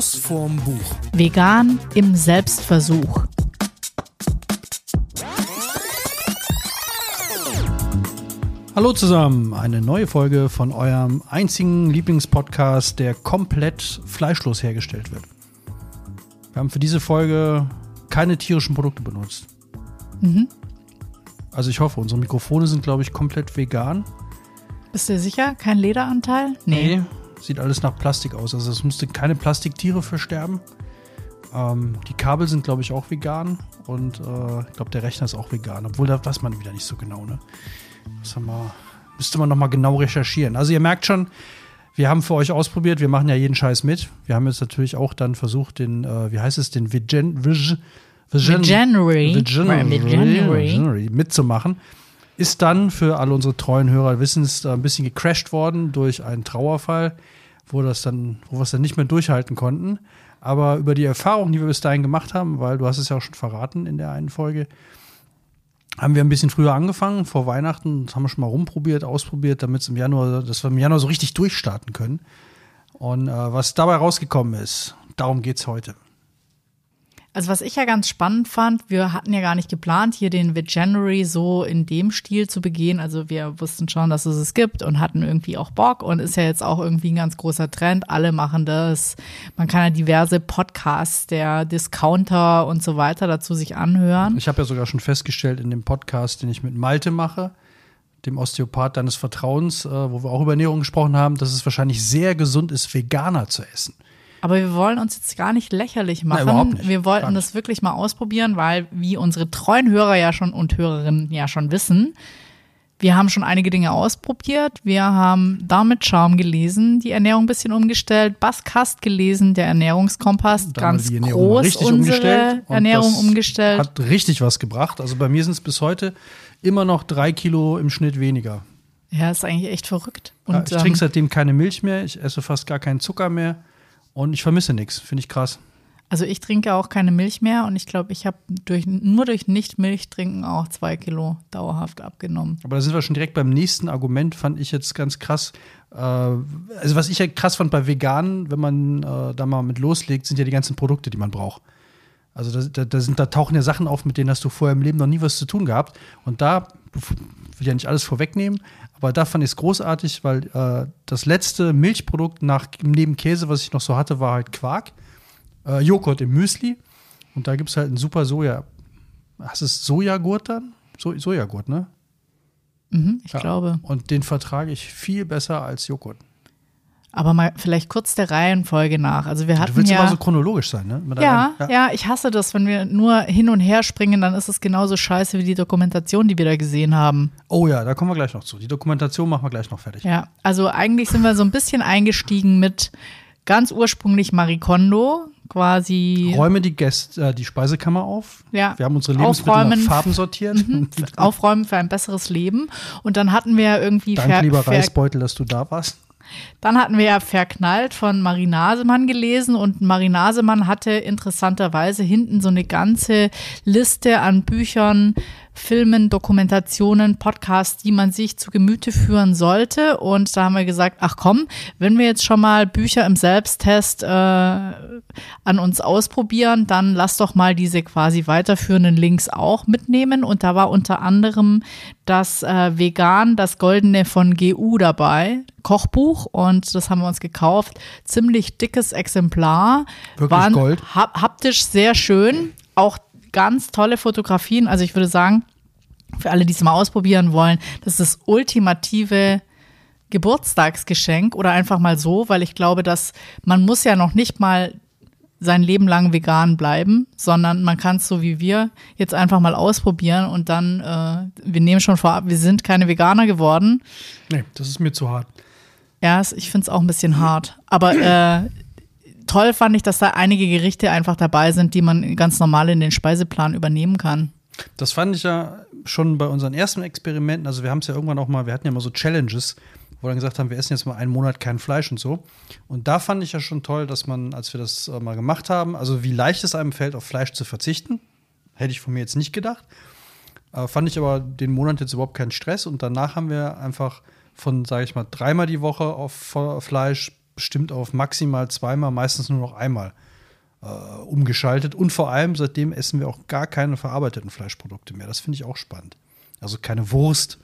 Schuss vorm Buch. Vegan im Selbstversuch. Hallo zusammen, eine neue Folge von eurem einzigen Lieblingspodcast, der komplett fleischlos hergestellt wird. Wir haben für diese Folge keine tierischen Produkte benutzt. Mhm. Also ich hoffe, unsere Mikrofone sind, glaube ich, komplett vegan. Bist du sicher? Kein Lederanteil? Nee. Sieht alles nach Plastik aus. Also es musste keine Plastiktiere versterben. Ähm, die Kabel sind, glaube ich, auch vegan. Und äh, ich glaube, der Rechner ist auch vegan. Obwohl, da weiß man wieder nicht so genau. Ne? Das haben wir, müsste man nochmal genau recherchieren. Also ihr merkt schon, wir haben für euch ausprobiert. Wir machen ja jeden Scheiß mit. Wir haben jetzt natürlich auch dann versucht, den, äh, wie heißt es, den Vegan, Vegan, Veganuary. Veganuary, Veganuary. Veganuary mitzumachen. Ist dann für alle unsere treuen Hörer wissen es ein bisschen gecrashed worden durch einen Trauerfall, wo das dann, wo wir es dann nicht mehr durchhalten konnten. Aber über die Erfahrung, die wir bis dahin gemacht haben, weil du hast es ja auch schon verraten in der einen Folge, haben wir ein bisschen früher angefangen, vor Weihnachten, das haben wir schon mal rumprobiert, ausprobiert, damit im Januar, dass wir im Januar so richtig durchstarten können. Und äh, was dabei rausgekommen ist, darum geht es heute. Also was ich ja ganz spannend fand, wir hatten ja gar nicht geplant, hier den Veganuary so in dem Stil zu begehen. Also wir wussten schon, dass es es gibt und hatten irgendwie auch Bock und ist ja jetzt auch irgendwie ein ganz großer Trend. Alle machen das. Man kann ja diverse Podcasts der Discounter und so weiter dazu sich anhören. Ich habe ja sogar schon festgestellt in dem Podcast, den ich mit Malte mache, dem Osteopath deines Vertrauens, äh, wo wir auch über Ernährung gesprochen haben, dass es wahrscheinlich sehr gesund ist, Veganer zu essen. Aber wir wollen uns jetzt gar nicht lächerlich machen. Nein, überhaupt nicht. Wir wollten das wirklich mal ausprobieren, weil, wie unsere treuen Hörer ja schon und Hörerinnen ja schon wissen, wir haben schon einige Dinge ausprobiert. Wir haben damit Schaum gelesen, die Ernährung ein bisschen umgestellt, Baskast gelesen, der Ernährungskompass, ganz die Ernährung groß richtig unsere umgestellt Ernährung das umgestellt. Hat richtig was gebracht. Also bei mir sind es bis heute immer noch drei Kilo im Schnitt weniger. Ja, ist eigentlich echt verrückt. Und, Ja, ich ähm, trinke seitdem keine Milch mehr, ich esse fast gar keinen Zucker mehr und ich vermisse nichts. Finde ich krass. also ich trinke auch keine Milch mehr und ich glaube, ich habe durch, nur durch Nicht-Milch-Trinken auch zwei Kilo dauerhaft abgenommen. Aber da sind wir schon direkt beim nächsten Argument, fand ich jetzt ganz krass. Äh, also was ich ja krass fand bei Veganen, wenn man äh, da mal mit loslegt, sind ja die ganzen Produkte, die man braucht. Also da, da, da, sind, da tauchen ja Sachen auf, mit denen hast du vorher im Leben noch nie was zu tun gehabt. Und da ich will ja nicht alles vorwegnehmen, aber da fand ich es großartig, weil äh, das letzte Milchprodukt nach neben Käse, was ich noch so hatte, war halt Quark, äh, Joghurt im Müsli. Und da gibt es halt einen super Soja. Hast du es Sojagurt dann? So, Sojagurt, ne? Mhm, ich Ja. glaube. Und den vertrage ich viel besser als Joghurt. Aber mal vielleicht kurz der Reihenfolge nach. Also wir hatten Du willst ja. immer so chronologisch sein, ne? Ja, Reihen- ja, ich hasse das, wenn wir nur hin und her springen, dann ist es genauso scheiße wie die Dokumentation, die wir da gesehen haben. Oh ja, da kommen wir gleich noch zu. Die Dokumentation machen wir gleich noch fertig. Ja, also eigentlich sind wir so ein bisschen eingestiegen mit ganz ursprünglich Marie Kondo, quasi Räume die, Gäste, äh, die Speisekammer auf. Ja. Wir haben unsere Lebensmittel Aufräumen. nach Farben sortiert. Aufräumen für ein besseres Leben. Und dann hatten wir ja irgendwie Danke, lieber Reisbeutel, dass du da warst. Dann hatten wir ja Verknallt von Marie Nasemann gelesen und Marie Nasemann hatte interessanterweise hinten so eine ganze Liste an Büchern, Filmen, Dokumentationen, Podcasts, die man sich zu Gemüte führen sollte. Und da haben wir gesagt, ach komm, wenn wir jetzt schon mal Bücher im Selbsttest äh, an uns ausprobieren, dann lass doch mal diese quasi weiterführenden Links auch mitnehmen. Und da war unter anderem das äh, Vegan, das Goldene von GU dabei, Kochbuch. Und das haben wir uns gekauft. Ziemlich dickes Exemplar. Wirklich Waren Gold? hap- haptisch sehr schön. Auch ganz tolle Fotografien. Also ich würde sagen, für alle, die es mal ausprobieren wollen, das ist das ultimative Geburtstagsgeschenk oder einfach mal so, weil ich glaube, dass man muss ja noch nicht mal sein Leben lang vegan bleiben, sondern man kann es so wie wir jetzt einfach mal ausprobieren und dann, äh, wir nehmen schon vorab, wir sind keine Veganer geworden. Nee, das ist mir zu hart. Ja, ich finde es auch ein bisschen hart. Aber äh, toll fand ich, dass da einige Gerichte einfach dabei sind, die man ganz normal in den Speiseplan übernehmen kann. Das fand ich ja schon bei unseren ersten Experimenten. Also wir haben es ja irgendwann auch mal, wir hatten ja mal so Challenges, wo wir dann gesagt haben, wir essen jetzt mal einen Monat kein Fleisch und so. Und da fand ich ja schon toll, dass man, als wir das äh, mal gemacht haben, also wie leicht es einem fällt, auf Fleisch zu verzichten. Hätte ich von mir jetzt nicht gedacht. Äh, fand ich aber den Monat jetzt überhaupt keinen Stress. Und danach haben wir einfach von, sage ich mal, dreimal die Woche auf Fleisch bestimmt auf maximal zweimal, meistens nur noch einmal äh, umgeschaltet. Und vor allem, seitdem essen wir auch gar keine verarbeiteten Fleischprodukte mehr. Das finde ich auch spannend. Also keine Wurst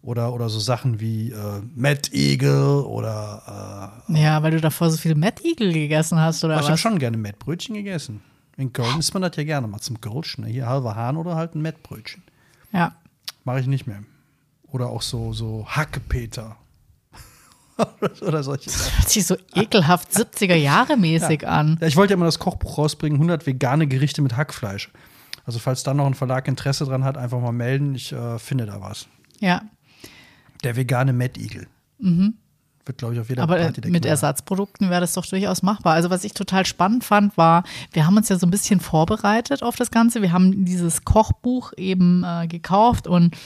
oder, oder so Sachen wie äh, Mettigel oder. Äh, ja, weil du davor so viel Mettigel gegessen hast, oder ich was? Ich habe schon gerne Mettbrötchen gegessen. In Köln isst man das ja gerne mal zum Grillchen. Ne? Hier halber Hahn oder halt ein Mettbrötchen. Ja. Mache ich nicht mehr. Oder auch so, so Hackepeter. oder solche Sachen. Das hört sich so ekelhaft 70er Jahre mäßig ja. an. Ja, ich wollte ja mal das Kochbuch rausbringen, 100 vegane Gerichte mit Hackfleisch. Also falls da noch ein Verlag Interesse dran hat, einfach mal melden. Ich äh, finde da was. Ja. Der vegane Mettigel. Mhm. Wird, glaube ich, auf jeder Aber Party mit Knall. Ersatzprodukten wäre das doch durchaus machbar. Also, was ich total spannend fand, war, wir haben uns ja so ein bisschen vorbereitet auf das Ganze. Wir haben dieses Kochbuch eben äh, gekauft und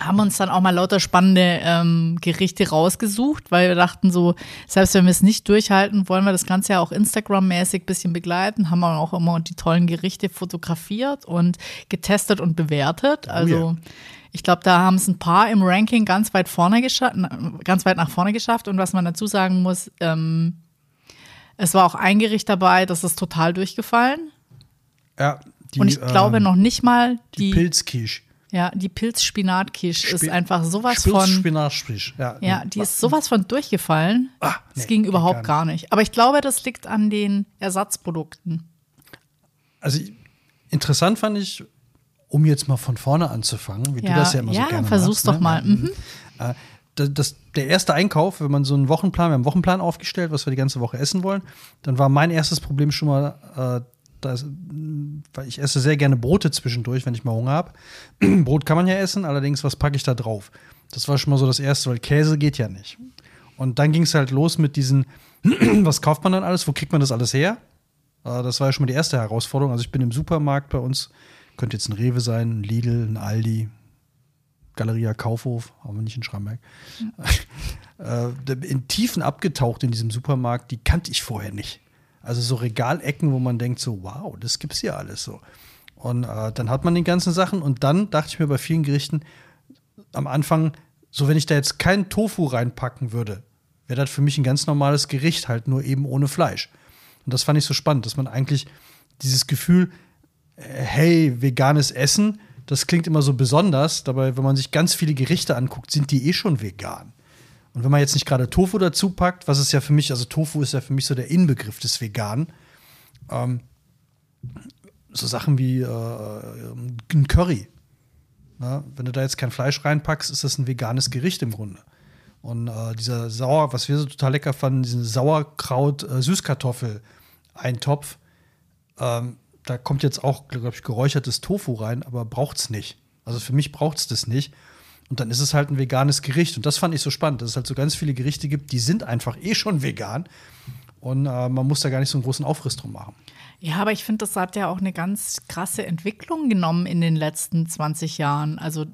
haben uns dann auch mal lauter spannende ähm, Gerichte rausgesucht, weil wir dachten so, selbst wenn wir es nicht durchhalten, wollen wir das Ganze ja auch Instagram-mäßig ein bisschen begleiten, haben wir auch immer die tollen Gerichte fotografiert und getestet und bewertet. Also oh ja. ich glaube, da haben es ein paar im Ranking ganz weit vorne geschafft, ganz weit nach vorne geschafft. Und was man dazu sagen muss, ähm, es war auch ein Gericht dabei, das ist total durchgefallen. Ja. Die, und ich glaube ähm, noch nicht mal die, die Pilzquiche. Ja, die Pilz-Spinat-Quiche Sp ist einfach sowas Pilz von. Spinat-Quiche, ja. Ja, die ist sowas von durchgefallen. Ah, das nee, ging überhaupt gar gar nicht. Aber ich glaube, das liegt an den Ersatzprodukten. Also interessant fand ich, um jetzt mal von vorne anzufangen, wie ja, du das ja immer ja, so gerne versuch's machst. doch mal. Mhm. Äh, das, das, der erste Einkauf, wenn man so einen Wochenplan, wir haben einen Wochenplan aufgestellt, was wir die ganze Woche essen wollen, dann war mein erstes Problem schon mal, äh, das, weil ich esse sehr gerne Brote zwischendurch, wenn ich mal Hunger habe. Brot kann man ja essen, allerdings, was packe ich da drauf? Das war schon mal so das Erste, weil Käse geht ja nicht. Und dann ging es halt los mit diesen, was kauft man dann alles? Wo kriegt man das alles her? Äh, das war ja schon mal die erste Herausforderung. Also ich bin im Supermarkt bei uns, könnte jetzt ein Rewe sein, ein Lidl, ein Aldi, Galeria Kaufhof, haben wir nicht in Schramberg. Mhm. in Tiefen abgetaucht in diesem Supermarkt, die kannte ich vorher nicht. Also so Regalecken, wo man denkt so, wow, das gibt's hier alles so. Und äh, dann hat man die ganzen Sachen und dann dachte ich mir bei vielen Gerichten am Anfang, so wenn ich da jetzt keinen Tofu reinpacken würde, wäre das für mich ein ganz normales Gericht, halt nur eben ohne Fleisch. Und das fand ich so spannend, dass man eigentlich dieses Gefühl, äh, hey, veganes Essen, das klingt immer so besonders, dabei, wenn man sich ganz viele Gerichte anguckt, sind die eh schon vegan. Und wenn man jetzt nicht gerade Tofu dazu packt, was ist ja für mich, also Tofu ist ja für mich so der Inbegriff des Veganen, ähm, so Sachen wie äh, ein Curry. Na, wenn du da jetzt kein Fleisch reinpackst, ist das ein veganes Gericht im Grunde. Und äh, dieser Sauer, was wir so total lecker fanden, diesen Sauerkraut-Süßkartoffel-Eintopf, ähm, da kommt jetzt auch, glaube ich, geräuchertes Tofu rein, aber braucht es nicht. Also für mich braucht es das nicht. Und dann ist es halt ein veganes Gericht. Und das fand ich so spannend, dass es halt so ganz viele Gerichte gibt, die sind einfach eh schon vegan. Und äh, man muss da gar nicht so einen großen Aufriss drum machen. Ja, aber ich finde, das hat ja auch eine ganz krasse Entwicklung genommen in den letzten 20 Jahren. Also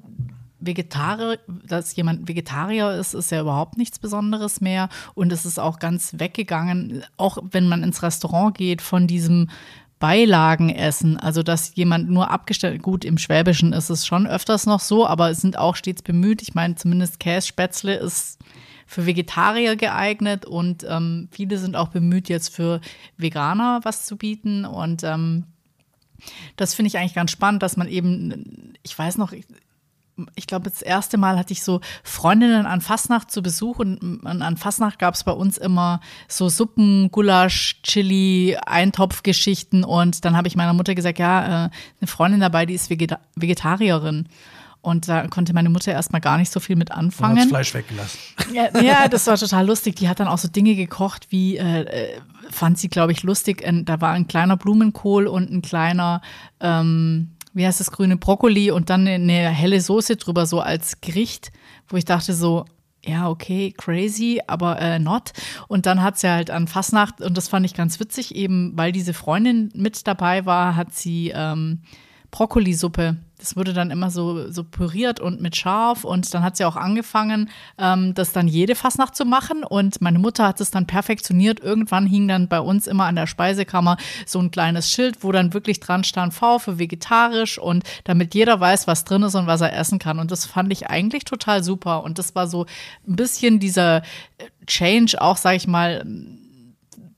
Vegetarier, dass jemand Vegetarier ist, ist ja überhaupt nichts Besonderes mehr. Und es ist auch ganz weggegangen, auch wenn man ins Restaurant geht, von diesem Beilagen essen. Also, dass jemand nur abgestellt, gut, im Schwäbischen ist es schon öfters noch so, aber es sind auch stets bemüht. Ich meine, zumindest Kässpätzle ist für Vegetarier geeignet und ähm, viele sind auch bemüht, jetzt für Veganer was zu bieten. Und ähm, das finde ich eigentlich ganz spannend, dass man eben, ich weiß noch, ich glaube, das erste Mal hatte ich so Freundinnen an Fastnacht zu Besuch und an Fastnacht gab es bei uns immer so Suppen, Gulasch, Chili, Eintopfgeschichten und dann habe ich meiner Mutter gesagt, ja, äh, eine Freundin dabei, die ist Vegeta Vegetarierin. Und da konnte meine Mutter erstmal gar nicht so viel mit anfangen. Und das Fleisch weggelassen. Ja, ja, das war total lustig. Die hat dann auch so Dinge gekocht, wie äh, äh fand sie, glaube ich, lustig. Da war ein kleiner Blumenkohl und ein kleiner ähm, wie heißt das, grüne Brokkoli und dann eine helle Soße drüber, so als Gericht, wo ich dachte so, ja, okay, crazy, aber äh, not. Und dann hat sie halt an Fastnacht, und das fand ich ganz witzig, eben weil diese Freundin mit dabei war, hat sie ähm, Brokkolisuppe das wurde dann immer so, so püriert und mit scharf und dann hat sie auch angefangen, ähm, das dann jede Fastnacht zu machen und meine Mutter hat es dann perfektioniert. Irgendwann hing dann bei uns immer an der Speisekammer so ein kleines Schild, wo dann wirklich dran stand V für vegetarisch und damit jeder weiß, was drin ist und was er essen kann. Und das fand ich eigentlich total super und das war so ein bisschen dieser Change auch, sag ich mal,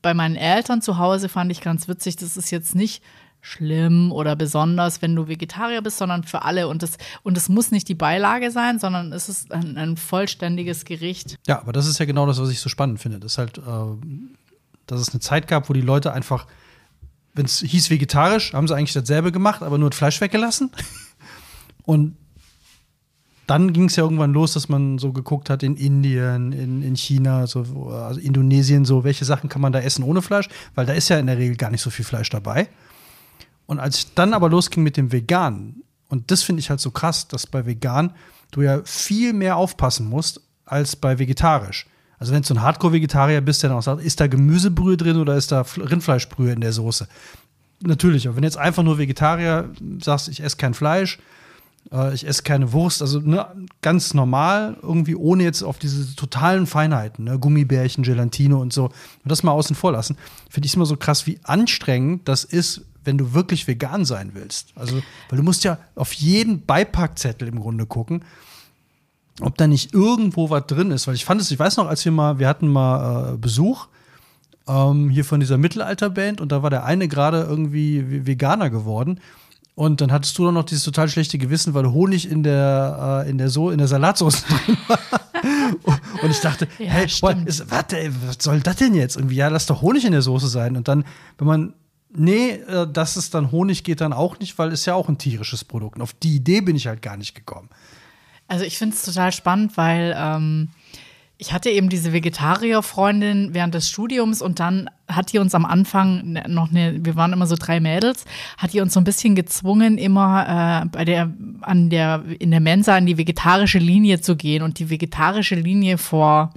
bei meinen Eltern zu Hause fand ich ganz witzig. Das ist jetzt nicht schlimm oder besonders, wenn du Vegetarier bist, sondern für alle. Und es und muss nicht die Beilage sein, sondern es ist ein, ein, vollständiges Gericht. Ja, aber das ist ja genau das, was ich so spannend finde. Das ist halt, äh, dass es eine Zeit gab, wo die Leute einfach, wenn es hieß vegetarisch, haben sie eigentlich dasselbe gemacht, aber nur das Fleisch weggelassen. Und dann ging es ja irgendwann los, dass man so geguckt hat in Indien, in, in China, so, also Indonesien, so, welche Sachen kann man da essen ohne Fleisch, weil da ist ja in der Regel gar nicht so viel Fleisch dabei. Und als ich dann aber losging mit dem Vegan, und das finde ich halt so krass, dass bei Vegan du ja viel mehr aufpassen musst als bei vegetarisch. Also wenn du so ein Hardcore-Vegetarier bist, der dann auch sagt, ist da Gemüsebrühe drin oder ist da Rindfleischbrühe in der Soße? Natürlich, aber wenn jetzt einfach nur Vegetarier sagst, ich esse kein Fleisch, äh, ich esse keine Wurst, also ne, ganz normal, irgendwie ohne jetzt auf diese totalen Feinheiten, ne, Gummibärchen, Gelatine und so, und das mal außen vor lassen, finde ich immer so krass, wie anstrengend das ist, wenn du wirklich vegan sein willst. Also, weil du musst ja auf jeden Beipackzettel im Grunde gucken, ob da nicht irgendwo was drin ist. Weil ich fand es, ich weiß noch, als wir mal, wir hatten mal äh, Besuch ähm, hier von dieser Mittelalterband und da war der eine gerade irgendwie Veganer geworden. Und dann hattest du doch noch dieses total schlechte Gewissen, weil Honig in der, äh, in der, so in der Salatsauce drin war. und ich dachte, ja, hey, boah, ist, warte, was soll das denn jetzt? Irgendwie, ja, lass doch Honig in der Soße sein. Und dann, wenn man Nee, äh, dass es dann Honig geht dann auch nicht, weil es ja auch ein tierisches Produkt. Und auf die Idee bin ich halt gar nicht gekommen. Also ich finde es total spannend, weil ähm, ich hatte eben diese Vegetarierfreundin während des Studiums und dann hat die uns am Anfang noch eine, wir waren immer so drei Mädels, hat die uns so ein bisschen gezwungen, immer äh, bei der, an der, in der Mensa in die vegetarische Linie zu gehen und die vegetarische Linie vor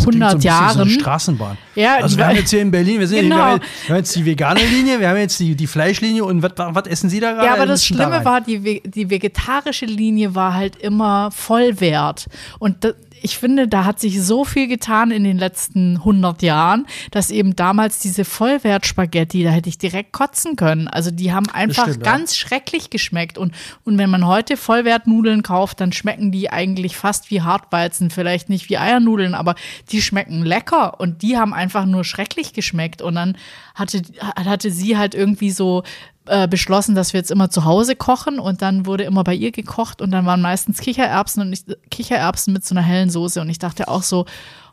100 so Jahren. So eine Straßenbahn. Ja, also wir haben jetzt hier in Berlin, wir, sind, genau. wir, haben, jetzt, wir haben jetzt die vegane Linie, wir haben jetzt die, die Fleischlinie und was essen Sie da gerade? Ja, aber das Schlimme da war, die, die vegetarische Linie war halt immer Vollwert. Und das, ich finde, da hat sich so viel getan in den letzten 100 Jahren, dass eben damals diese Vollwert-Spaghetti, da hätte ich direkt kotzen können. Also die haben einfach stimmt, ganz ja. schrecklich geschmeckt. Und, und wenn man heute Vollwertnudeln kauft, dann schmecken die eigentlich fast wie Hartweizen. Vielleicht nicht wie Eiernudeln, aber die schmecken lecker. Und die haben einfach nur schrecklich geschmeckt. Und dann hatte, hatte sie halt irgendwie so äh, beschlossen, dass wir jetzt immer zu Hause kochen und dann wurde immer bei ihr gekocht und dann waren meistens Kichererbsen und nicht, Kichererbsen mit so einer hellen Soße und ich dachte auch so,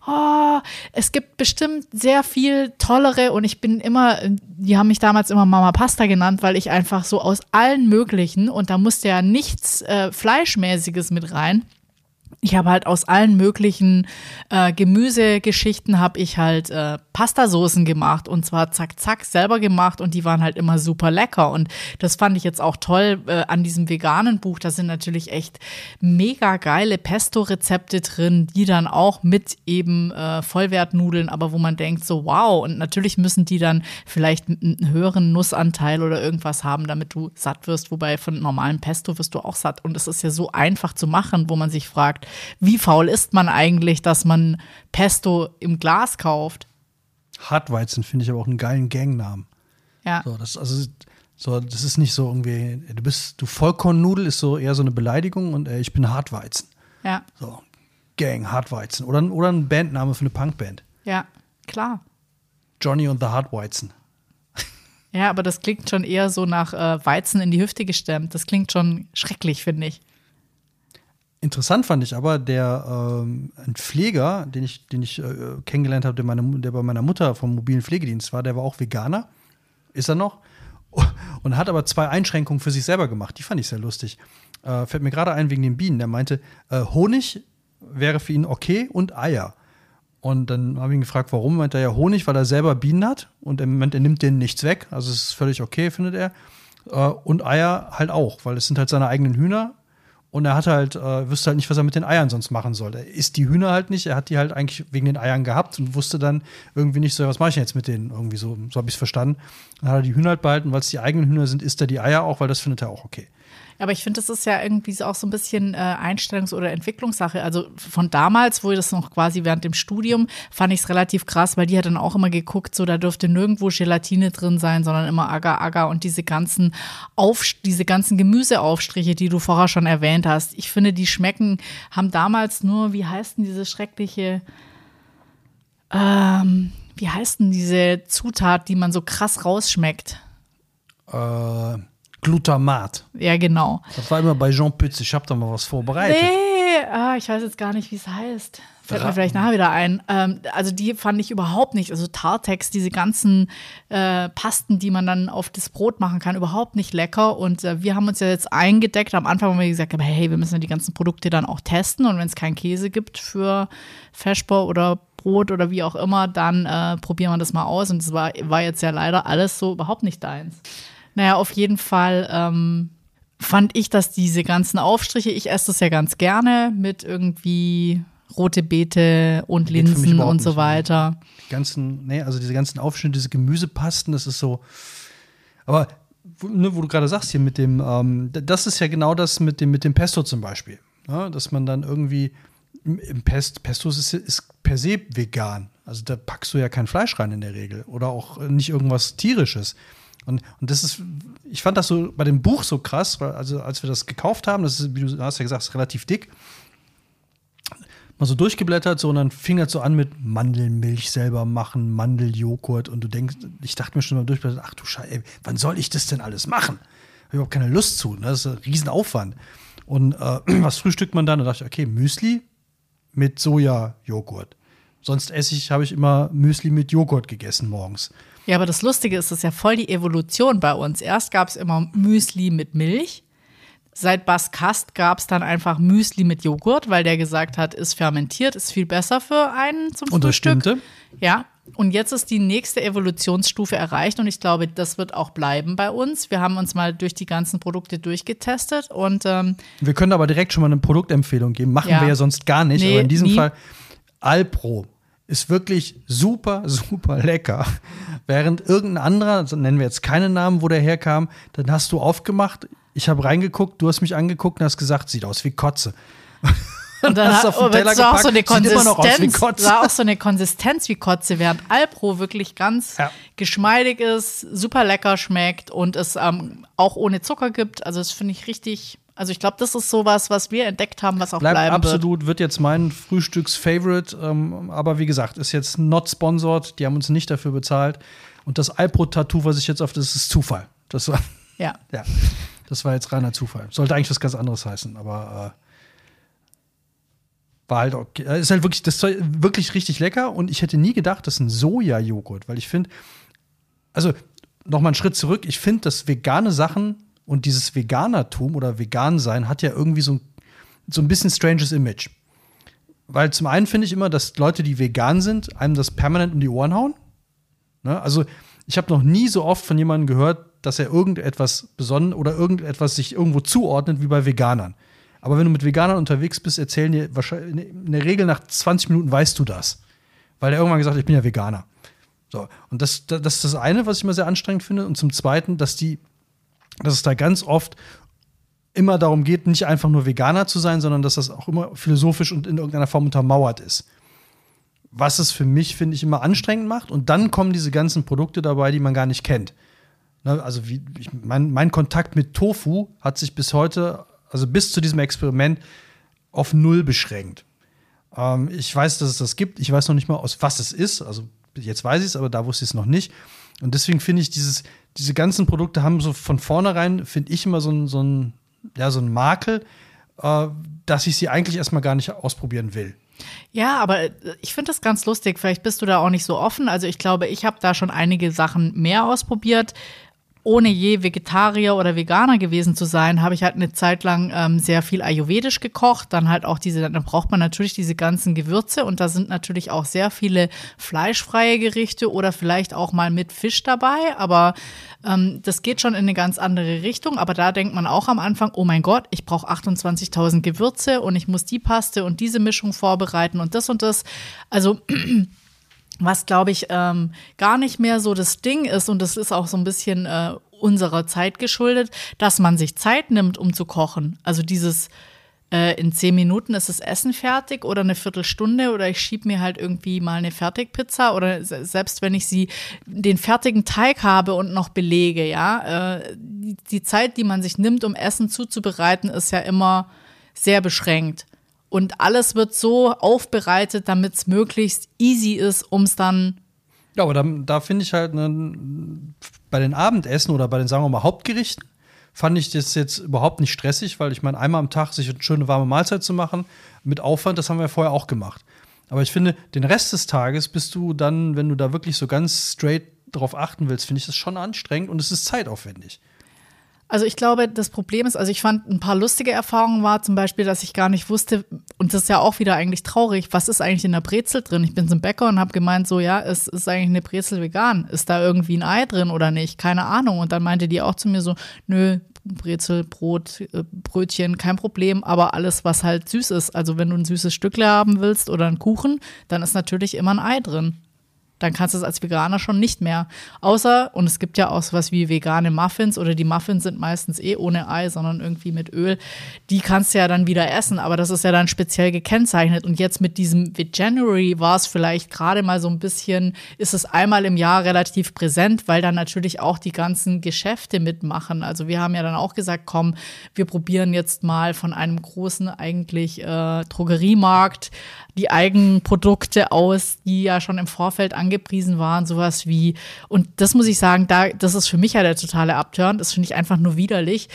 oh, es gibt bestimmt sehr viel tollere und ich bin immer, die haben mich damals immer Mama Pasta genannt, weil ich einfach so aus allen möglichen und da musste ja nichts äh, Fleischmäßiges mit rein ich habe halt aus allen möglichen äh, Gemüsegeschichten habe ich halt äh, Pastasoßen gemacht und zwar zack zack selber gemacht und die waren halt immer super lecker und das fand ich jetzt auch toll äh, an diesem veganen Buch. Da sind natürlich echt mega geile Pesto-Rezepte drin, die dann auch mit eben äh, Vollwertnudeln, aber wo man denkt so wow und natürlich müssen die dann vielleicht einen höheren Nussanteil oder irgendwas haben, damit du satt wirst. Wobei von normalem Pesto wirst du auch satt und es ist ja so einfach zu machen, wo man sich fragt wie faul ist man eigentlich, dass man Pesto im Glas kauft? Hartweizen finde ich aber auch einen geilen Gangnamen. Ja. So, das, also, so, das ist nicht so irgendwie, du bist, du Vollkornnudel ist so eher so eine Beleidigung und äh, ich bin Hartweizen. Ja. So, Gang, Hartweizen. Oder, oder ein Bandname für eine Punkband. Ja, klar. Johnny und the Hartweizen. Ja, aber das klingt schon eher so nach äh, Weizen in die Hüfte gestemmt. Das klingt schon schrecklich, finde ich. Interessant fand ich aber, der ähm, ein Pfleger, den ich, den ich äh, kennengelernt habe, der, der bei meiner Mutter vom mobilen Pflegedienst war, der war auch Veganer, ist er noch, und hat aber zwei Einschränkungen für sich selber gemacht. Die fand ich sehr lustig. Äh, fällt mir gerade ein wegen den Bienen. Der meinte, äh, Honig wäre für ihn okay und Eier. Und dann habe ich ihn gefragt, warum. Meint er ja Honig, weil er selber Bienen hat und er meint, er nimmt denen nichts weg. Also es ist völlig okay, findet er. Äh, und Eier halt auch, weil es sind halt seine eigenen Hühner und er hat halt, äh, wüsste halt nicht, was er mit den Eiern sonst machen soll. Er isst die Hühner halt nicht. Er hat die halt eigentlich wegen den Eiern gehabt und wusste dann irgendwie nicht so, was mache ich jetzt mit denen? Irgendwie so, so habe ich es verstanden. Dann hat er die Hühner halt behalten, weil es die eigenen Hühner sind, isst er die Eier auch, weil das findet er auch okay. Aber ich finde, das ist ja irgendwie auch so ein bisschen äh, Einstellungs- oder Entwicklungssache. Also von damals, wo ich das noch quasi während dem Studium, fand ich es relativ krass, weil die hat dann auch immer geguckt, so da dürfte nirgendwo Gelatine drin sein, sondern immer Agar Agar und diese ganzen Auf diese ganzen Gemüseaufstriche, die du vorher schon erwähnt hast. Ich finde, die schmecken, haben damals nur, wie heißt denn diese schreckliche ähm, wie heißt denn diese Zutat, die man so krass rausschmeckt? Äh, Glutamat. Ja, genau. Das war immer bei Jean Pütz. Ich habe da mal was vorbereitet. Nee, ah, ich weiß jetzt gar nicht, wie es heißt. Fällt mir vielleicht nachher wieder ein. Ähm, also die fand ich überhaupt nicht. Also Tartex, diese ganzen äh, Pasten, die man dann auf das Brot machen kann, überhaupt nicht lecker. Und äh, wir haben uns ja jetzt eingedeckt. Am Anfang haben wir gesagt, hey, wir müssen ja die ganzen Produkte dann auch testen. Und wenn es keinen Käse gibt für Feschbar oder Brot oder wie auch immer, dann äh, probieren wir das mal aus. Und es war, war jetzt ja leider alles so überhaupt nicht deins. Naja, auf jeden Fall ähm, fand ich, dass diese ganzen Aufstriche, ich esse das ja ganz gerne mit irgendwie rote Beete und Geht Linsen und so nicht. weiter. Die ganzen, nee, also diese ganzen Aufschnitte, diese Gemüsepasten, das ist so. Aber wo- ne, wo du gerade sagst hier mit dem, ähm, das ist ja genau das mit dem, mit dem Pesto zum Beispiel. Ja, dass man dann irgendwie im- im Pest, Pesto ist, ist per se vegan. Also da packst du ja kein Fleisch rein in der Regel. Oder auch nicht irgendwas tierisches. Und, und das ist, ich fand das so bei dem Buch so krass, weil also als wir das gekauft haben, das ist, wie du hast ja gesagt, ist relativ dick mal so durchgeblättert, so und dann fing das so an mit Mandelmilch selber machen, Mandeljoghurt und du denkst, ich dachte mir schon beim Durchblättern, ach du Scheiße, ey, wann soll ich das denn alles machen? Habe überhaupt keine Lust zu, ne? das ist ein Riesenaufwand. Und äh, was frühstückt man dann? Da dachte ich, okay, Müsli mit Sojajoghurt. Sonst esse ich, habe ich immer Müsli mit Joghurt gegessen morgens. Ja, aber das Lustige ist, das ist ja voll die Evolution bei uns. Erst gab es immer Müsli mit Milch. Seit Bas Kast gab es dann einfach Müsli mit Joghurt, weil der gesagt hat, ist fermentiert, ist viel besser für einen zum Und das Frühstück. stimmte. Ja, und jetzt ist die nächste Evolutionsstufe erreicht und ich glaube, das wird auch bleiben bei uns. Wir haben uns mal durch die ganzen Produkte durchgetestet und ähm, Wir können aber direkt schon mal eine Produktempfehlung geben. Machen Ja. wir ja sonst gar nicht. Nee, aber in diesem nie. Fall Alpro ist wirklich super, super lecker. Während irgendein anderer, also nennen wir jetzt keinen Namen, wo der herkam, dann hast du aufgemacht, ich habe reingeguckt, du hast mich angeguckt und hast gesagt, sieht aus wie Kotze. Und dann Hast hat, du auf den oh, Teller sah auch so eine gepackt, sieht immer noch aus wie Konsistenz, Kotze. sah auch so eine Konsistenz wie Kotze, während Alpro wirklich ganz Ja. geschmeidig ist, super lecker schmeckt und es ähm, auch ohne Zucker gibt. Also das finde ich richtig. Also ich glaube, das ist sowas, was wir entdeckt haben, was auch Bleibt bleiben wird. absolut, wird jetzt mein Frühstücks-Favorite. Ähm, aber wie gesagt, ist jetzt not sponsored. Die haben uns nicht dafür bezahlt. Und das Alpro-Tattoo, was ich jetzt auf, das ist Zufall. Das war. Ja. Ja, das war jetzt reiner Zufall. Sollte eigentlich was ganz anderes heißen, aber äh, war halt okay. Äh, Ist halt wirklich, das Zeug wirklich richtig lecker und ich hätte nie gedacht, das ist ein Soja-Joghurt, weil ich finde, also noch mal einen Schritt zurück, ich finde, dass vegane Sachen und dieses Veganertum oder Vegan-Sein hat ja irgendwie so ein, so ein bisschen stranges Image. Weil zum einen finde ich immer, dass Leute, die vegan sind, einem das permanent um die Ohren hauen. Ne? Also ich habe noch nie so oft von jemandem gehört, dass er irgendetwas besonnen oder irgendetwas sich irgendwo zuordnet wie bei Veganern. Aber wenn du mit Veganern unterwegs bist, erzählen dir wahrscheinlich in der Regel nach 20 Minuten weißt du das. Weil er irgendwann gesagt hat, ich bin ja Veganer. So, und das, das das ist das eine, was ich immer sehr anstrengend finde. Und zum Zweiten, dass die, dass es da ganz oft immer darum geht, nicht einfach nur Veganer zu sein, sondern dass das auch immer philosophisch und in irgendeiner Form untermauert ist. Was es für mich, finde ich, immer anstrengend macht. Und dann kommen diese ganzen Produkte dabei, die man gar nicht kennt. Ne, also wie, ich, mein, mein Kontakt mit Tofu hat sich bis heute, also bis zu diesem Experiment, auf null beschränkt. Ähm, ich weiß, dass es das gibt. Ich weiß noch nicht mal, aus was es ist. Also jetzt weiß ich es, aber da wusste ich es noch nicht. Und deswegen finde ich, dieses, diese ganzen Produkte haben so von vornherein, finde ich, immer so ein, so ein, ja, so ein Makel, äh, dass ich sie eigentlich erstmal gar nicht ausprobieren will. Ja, aber äh, ich finde das ganz lustig. Vielleicht bist du da auch nicht so offen. Also ich glaube, ich habe da schon einige Sachen mehr ausprobiert. Ohne je Vegetarier oder Veganer gewesen zu sein, habe ich halt eine Zeit lang ähm, sehr viel Ayurvedisch gekocht. Dann halt auch diese, dann braucht man natürlich diese ganzen Gewürze und da sind natürlich auch sehr viele fleischfreie Gerichte oder vielleicht auch mal mit Fisch dabei. Aber ähm, das geht schon in eine ganz andere Richtung. Aber da denkt man auch am Anfang, oh mein Gott, ich brauche 28.000 Gewürze und ich muss die Paste und diese Mischung vorbereiten und das und das. Also was glaube ich ähm, gar nicht mehr so das Ding ist und das ist auch so ein bisschen äh, unserer Zeit geschuldet, dass man sich Zeit nimmt, um zu kochen. Also dieses äh, in zehn Minuten ist das Essen fertig oder eine Viertelstunde oder ich schiebe mir halt irgendwie mal eine Fertigpizza oder selbst wenn ich sie den fertigen Teig habe und noch belege, ja, äh, die, die Zeit, die man sich nimmt, um Essen zuzubereiten, ist ja immer sehr beschränkt. Und alles wird so aufbereitet, damit es möglichst easy ist, um es dann ja, aber da, da finde ich halt ne, bei den Abendessen oder bei den, sagen wir mal, Hauptgerichten, fand ich das jetzt überhaupt nicht stressig, weil ich meine, einmal am Tag sich eine schöne warme Mahlzeit zu machen, mit Aufwand, das haben wir vorher auch gemacht. Aber ich finde, den Rest des Tages bist du dann, wenn du da wirklich so ganz straight drauf achten willst, finde ich das schon anstrengend und es ist zeitaufwendig. Also ich glaube, das Problem ist, also ich fand ein paar lustige Erfahrungen war zum Beispiel, dass ich gar nicht wusste, und das ist ja auch wieder eigentlich traurig, was ist eigentlich in der Brezel drin? Ich bin zum Bäcker und habe gemeint, so ja, es ist eigentlich eine Brezel vegan. Ist da irgendwie ein Ei drin oder nicht? Keine Ahnung. Und dann meinte die auch zu mir so, nö, Brezel, Brot, äh, Brötchen, kein Problem, aber alles, was halt süß ist. Also wenn du ein süßes Stückle haben willst oder einen Kuchen, dann ist natürlich immer ein Ei drin dann kannst du es als Veganer schon nicht mehr. Außer, und es gibt ja auch sowas wie vegane Muffins oder die Muffins sind meistens eh ohne Ei, sondern irgendwie mit Öl. Die kannst du ja dann wieder essen, aber das ist ja dann speziell gekennzeichnet. Und jetzt mit diesem January war es vielleicht gerade mal so ein bisschen, ist es einmal im Jahr relativ präsent, weil dann natürlich auch die ganzen Geschäfte mitmachen. Also wir haben ja dann auch gesagt, komm, wir probieren jetzt mal von einem großen eigentlich äh, Drogeriemarkt die Eigenprodukte aus, die ja schon im Vorfeld angepriesen waren, sowas wie, und das muss ich sagen, da, das ist für mich ja der totale Upturn, das finde ich einfach nur widerlich.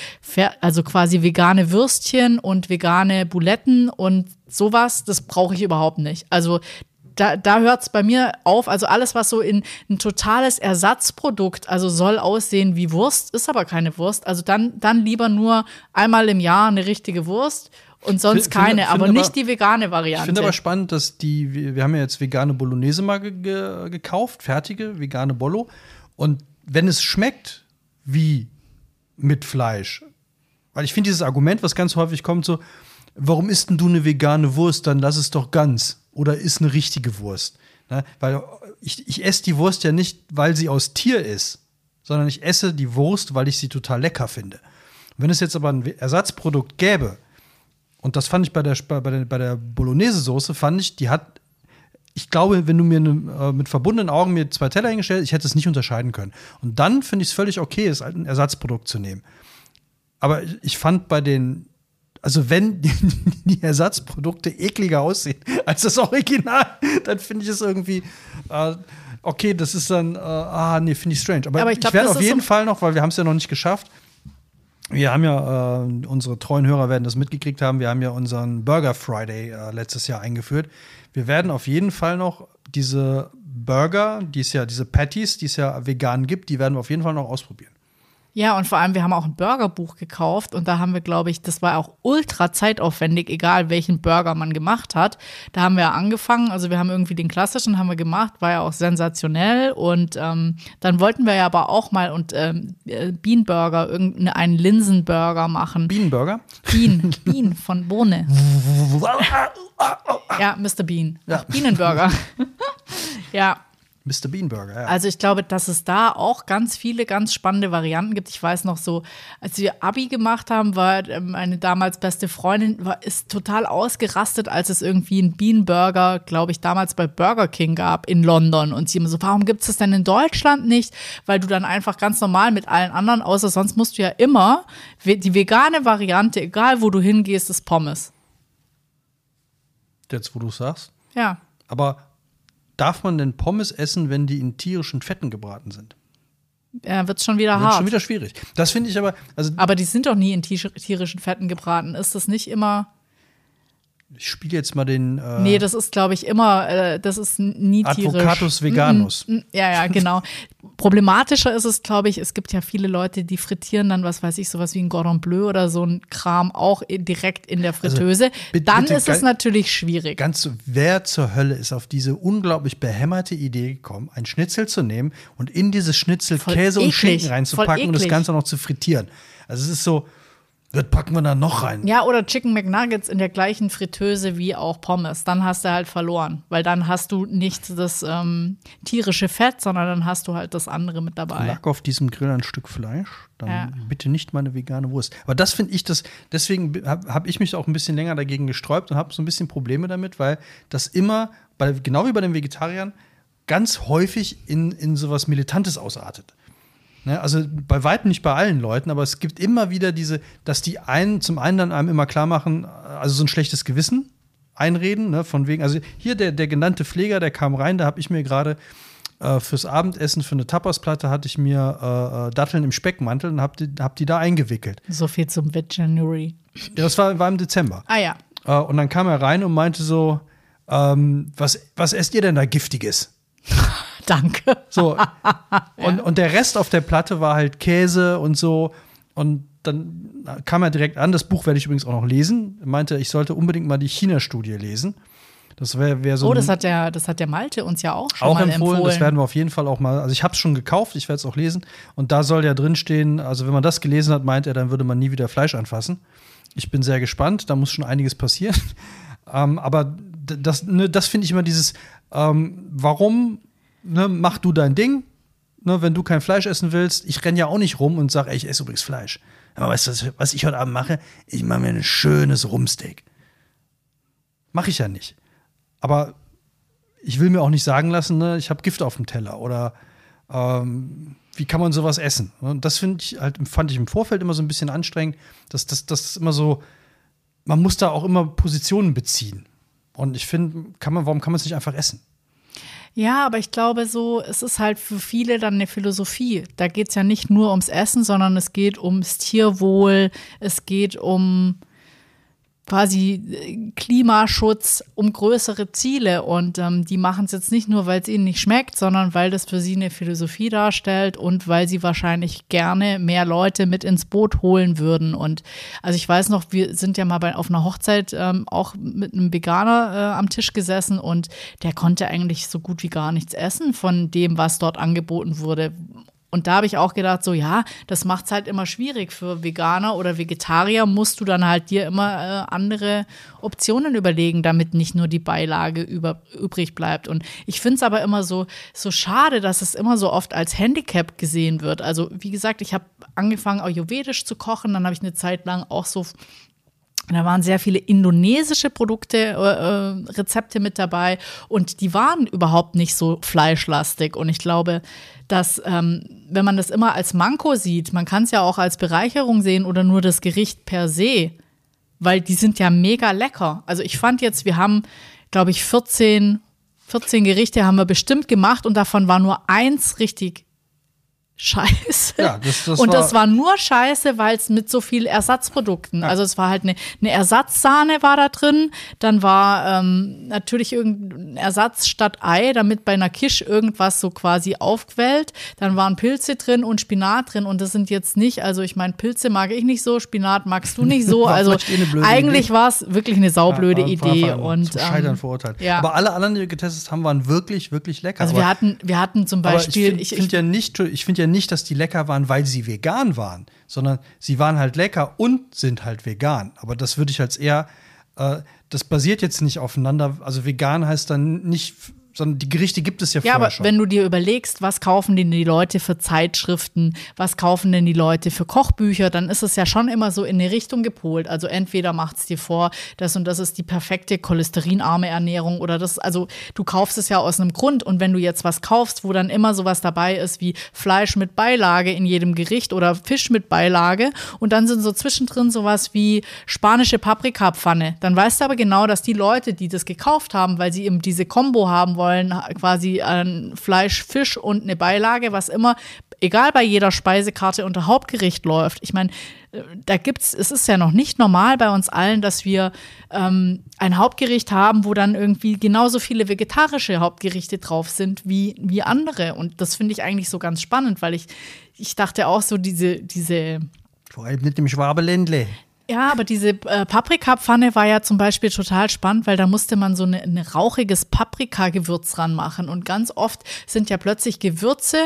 Also quasi vegane Würstchen und vegane Buletten und sowas, das brauche ich überhaupt nicht. Also da, da hört es bei mir auf. Also alles, was so in ein totales Ersatzprodukt, also soll aussehen wie Wurst, ist aber keine Wurst. Also dann, dann lieber nur einmal im Jahr eine richtige Wurst und sonst find, keine, find, aber, nicht die vegane Variante. Ich finde aber spannend, dass die, wir haben ja jetzt vegane Bolognese mal ge ge gekauft, fertige vegane Bollo. Und wenn es schmeckt wie mit Fleisch, weil ich finde dieses Argument, was ganz häufig kommt, so, warum isst denn du eine vegane Wurst, dann lass es doch ganz. Oder isst eine richtige Wurst. Ne? Weil ich, ich esse die Wurst ja nicht, weil sie aus Tier ist, sondern ich esse die Wurst, weil ich sie total lecker finde. wenn es jetzt aber ein Ersatzprodukt gäbe, und das fand ich bei der, bei der, bei der Bolognese-Soße, fand ich, die hat, ich glaube, wenn du mir ne, mit verbundenen Augen mir zwei Teller hingestellt ich hätte es nicht unterscheiden können. Und dann finde ich es völlig okay, es als ein Ersatzprodukt zu nehmen. Aber ich fand bei den, also wenn die, die Ersatzprodukte ekliger aussehen als das Original, dann finde ich es irgendwie. Äh, okay, das ist dann, äh, ah, nee, finde ich strange. Aber, Aber ich, ich werde auf jeden so Fall noch, weil wir haben es ja noch nicht geschafft, wir haben ja, äh, unsere treuen Hörer werden das mitgekriegt haben, wir haben ja unseren Burger Friday äh, letztes Jahr eingeführt. Wir werden auf jeden Fall noch diese Burger, die es ja, diese Patties, die es ja vegan gibt, die werden wir auf jeden Fall noch ausprobieren. Ja, und vor allem, wir haben auch ein Burgerbuch gekauft und da haben wir, glaube ich, das war auch ultra zeitaufwendig, egal welchen Burger man gemacht hat. Da haben wir angefangen, also wir haben irgendwie den klassischen haben wir gemacht, war ja auch sensationell und ähm, dann wollten wir ja aber auch mal und ähm, äh, Beanburger, irgendeinen Linsenburger machen. Beanburger? Bean, Bean von Bohne. ja, Mr. Bean. Ja. Bienenburger. ja, Mr. Beanburger, ja. Also ich glaube, dass es da auch ganz viele ganz spannende Varianten gibt. Ich weiß noch so, als wir Abi gemacht haben, war ähm, meine damals beste Freundin, war, ist total ausgerastet, als es irgendwie einen Beanburger, glaube ich, damals bei Burger King gab in London. Und sie immer so, warum gibt es das denn in Deutschland nicht? Weil du dann einfach ganz normal mit allen anderen, außer sonst musst du ja immer die vegane Variante, egal wo du hingehst, ist Pommes. Jetzt, wo du sagst. Ja. Aber darf man denn Pommes essen, wenn die in tierischen Fetten gebraten sind? Ja, wird schon wieder wird hart. schon wieder schwierig. Das finde ich aber. Also aber die sind doch nie in tierischen Fetten gebraten. Ist das nicht immer. Ich spiele jetzt mal den. Äh, nee, das ist, glaube ich, immer, äh, das ist nie tierisch. Advocatus veganus. Mm, mm, ja, ja, genau. Problematischer ist es, glaube ich, es gibt ja viele Leute, die frittieren dann, was weiß ich, sowas wie ein Gordon Bleu oder so ein Kram auch direkt in der also, Fritteuse. Also, bitte, dann bitte, ist es natürlich schwierig. Ganz wer zur Hölle ist auf diese unglaublich behämmerte Idee gekommen, ein Schnitzel zu nehmen und in dieses Schnitzel voll Käse eklig, und Schinken reinzupacken und das Ganze noch zu frittieren? Also es ist so, Was packen wir da noch rein? Ja, oder Chicken McNuggets in der gleichen Fritteuse wie auch Pommes. Dann hast du halt verloren, weil dann hast du nicht das ähm, tierische Fett, sondern dann hast du halt das andere mit dabei. Lag auf diesem Grill ein Stück Fleisch, dann Ja. bitte nicht meine vegane Wurst. Aber das finde ich das, deswegen habe hab ich mich auch ein bisschen länger dagegen gesträubt und habe so ein bisschen Probleme damit, weil das immer, bei, genau wie bei den Vegetariern, ganz häufig in, in sowas Militantes ausartet. Ne, also bei weitem nicht bei allen Leuten, aber es gibt immer wieder diese, dass die einen zum einen dann einem immer klar machen, also so ein schlechtes Gewissen einreden, ne, von wegen, also hier der, der genannte Pfleger, der kam rein, da habe ich mir gerade äh, fürs Abendessen für eine Tapasplatte hatte ich mir äh, äh, Datteln im Speckmantel und habe die, hab die da eingewickelt. So viel zum Veganuary. Ja, das war, war im Dezember. Ah ja. Äh, und dann kam er rein und meinte so, ähm, was, was esst ihr denn da Giftiges? Danke. So. und, und der Rest auf der Platte war halt Käse und so. Und dann kam er direkt an. Das Buch werde ich übrigens auch noch lesen. Er meinte, ich sollte unbedingt mal die China-Studie lesen. Das wäre wär so. Oh, das hat der, das hat der Malte uns ja auch schon auch mal empfohlen. empfohlen. Das werden wir auf jeden Fall auch mal. Also ich habe es schon gekauft, ich werde es auch lesen. Und da soll ja drinstehen, also wenn man das gelesen hat, meint er, dann würde man nie wieder Fleisch anfassen. Ich bin sehr gespannt, da muss schon einiges passieren. ähm, aber das, ne, das finde ich immer dieses, ähm, warum ne, mach du dein Ding, ne, wenn du kein Fleisch essen willst. Ich renne ja auch nicht rum und sage, ey, ich esse übrigens Fleisch. Aber weißt du, was, ich heute Abend mache? Ich mache mir ein schönes Rumsteak. Mache ich ja nicht. Aber ich will mir auch nicht sagen lassen, ne, ich habe Gift auf dem Teller oder ähm, wie kann man sowas essen? Und das finde ich halt, fand ich im Vorfeld immer so ein bisschen anstrengend, dass das, das immer so, man muss da auch immer Positionen beziehen. Und ich finde, warum kann man es nicht einfach essen? Ja, aber ich glaube so, es ist halt für viele dann eine Philosophie. Da geht es ja nicht nur ums Essen, sondern es geht ums Tierwohl, es geht um quasi äh, Klimaschutz, um größere Ziele. Und ähm, die machen es jetzt nicht nur, weil es ihnen nicht schmeckt, sondern weil das für sie eine Philosophie darstellt und weil sie wahrscheinlich gerne mehr Leute mit ins Boot holen würden. Und also ich weiß noch, wir sind ja mal bei, auf einer Hochzeit ähm, auch mit einem Veganer äh, am Tisch gesessen und der konnte eigentlich so gut wie gar nichts essen von dem, was dort angeboten wurde. Und da habe ich auch gedacht, so ja, das macht es halt immer schwierig für Veganer oder Vegetarier, musst du dann halt dir immer äh, andere Optionen überlegen, damit nicht nur die Beilage über, übrig bleibt. Und ich finde es aber immer so, so schade, dass es immer so oft als Handicap gesehen wird. Also wie gesagt, ich habe angefangen, ayurvedisch zu kochen, dann habe ich eine Zeit lang auch so da waren sehr viele indonesische Produkte, äh, äh, Rezepte mit dabei und die waren überhaupt nicht so fleischlastig. Und ich glaube, dass ähm, wenn man das immer als Manko sieht, man kann es ja auch als Bereicherung sehen oder nur das Gericht per se, weil die sind ja mega lecker. Also ich fand jetzt, wir haben, glaube ich, 14, 14 Gerichte haben wir bestimmt gemacht und davon war nur eins richtig scheiße. Ja, das- das und war- das war nur scheiße, weil es mit so viel Ersatzprodukten, also es war halt eine, eine Ersatzsahne war da drin, dann war ähm, natürlich irgendein Ersatz statt Ei, damit bei einer Kisch irgendwas so quasi aufquellt. Dann waren Pilze drin und Spinat drin und das sind jetzt nicht, also ich meine, Pilze mag ich nicht so, Spinat magst du nicht so, also eigentlich war es wirklich eine saublöde Ja, Idee und zum Scheitern ähm, verurteilt. ja. Aber alle anderen, die wir getestet haben, waren wirklich, wirklich lecker. also wir hatten, wir hatten zum Beispiel, ich finde find ja nicht, ich finde ja nicht, dass die lecker waren, weil sie vegan waren, sondern sie waren halt lecker und sind halt vegan. Aber das würde ich als eher, äh, das basiert jetzt nicht aufeinander. Also vegan heißt dann nicht, sondern die Gerichte gibt es ja, Ja, vorher aber schon. wenn du dir überlegst, was kaufen denn die Leute für Zeitschriften, was kaufen denn die Leute für Kochbücher, dann ist es ja schon immer so in eine Richtung gepolt. Also entweder macht es dir vor, das und das ist die perfekte cholesterinarme Ernährung oder das, also du kaufst es ja aus einem Grund und wenn du jetzt was kaufst, wo dann immer sowas dabei ist wie Fleisch mit Beilage in jedem Gericht oder Fisch mit Beilage und dann sind so zwischendrin sowas wie spanische Paprikapfanne, dann weißt du aber genau, dass die Leute, die das gekauft haben, weil sie eben diese Combo haben wollen, quasi ein Fleisch, Fisch und eine Beilage, was immer, egal bei jeder Speisekarte unter Hauptgericht läuft. Ich meine, äh, da gibt's, es ist ja noch nicht normal bei uns allen, dass wir ähm, ein Hauptgericht haben, wo dann irgendwie genauso viele vegetarische Hauptgerichte drauf sind wie, wie andere. Und das finde ich eigentlich so ganz spannend, weil ich, ich dachte auch so, diese, diese Vor allem nicht im Schwabeländle. Ja, aber diese äh, Paprikapfanne war ja zum Beispiel total spannend, weil da musste man so ein eine rauchiges Paprikagewürz ranmachen. Und ganz oft sind ja plötzlich Gewürze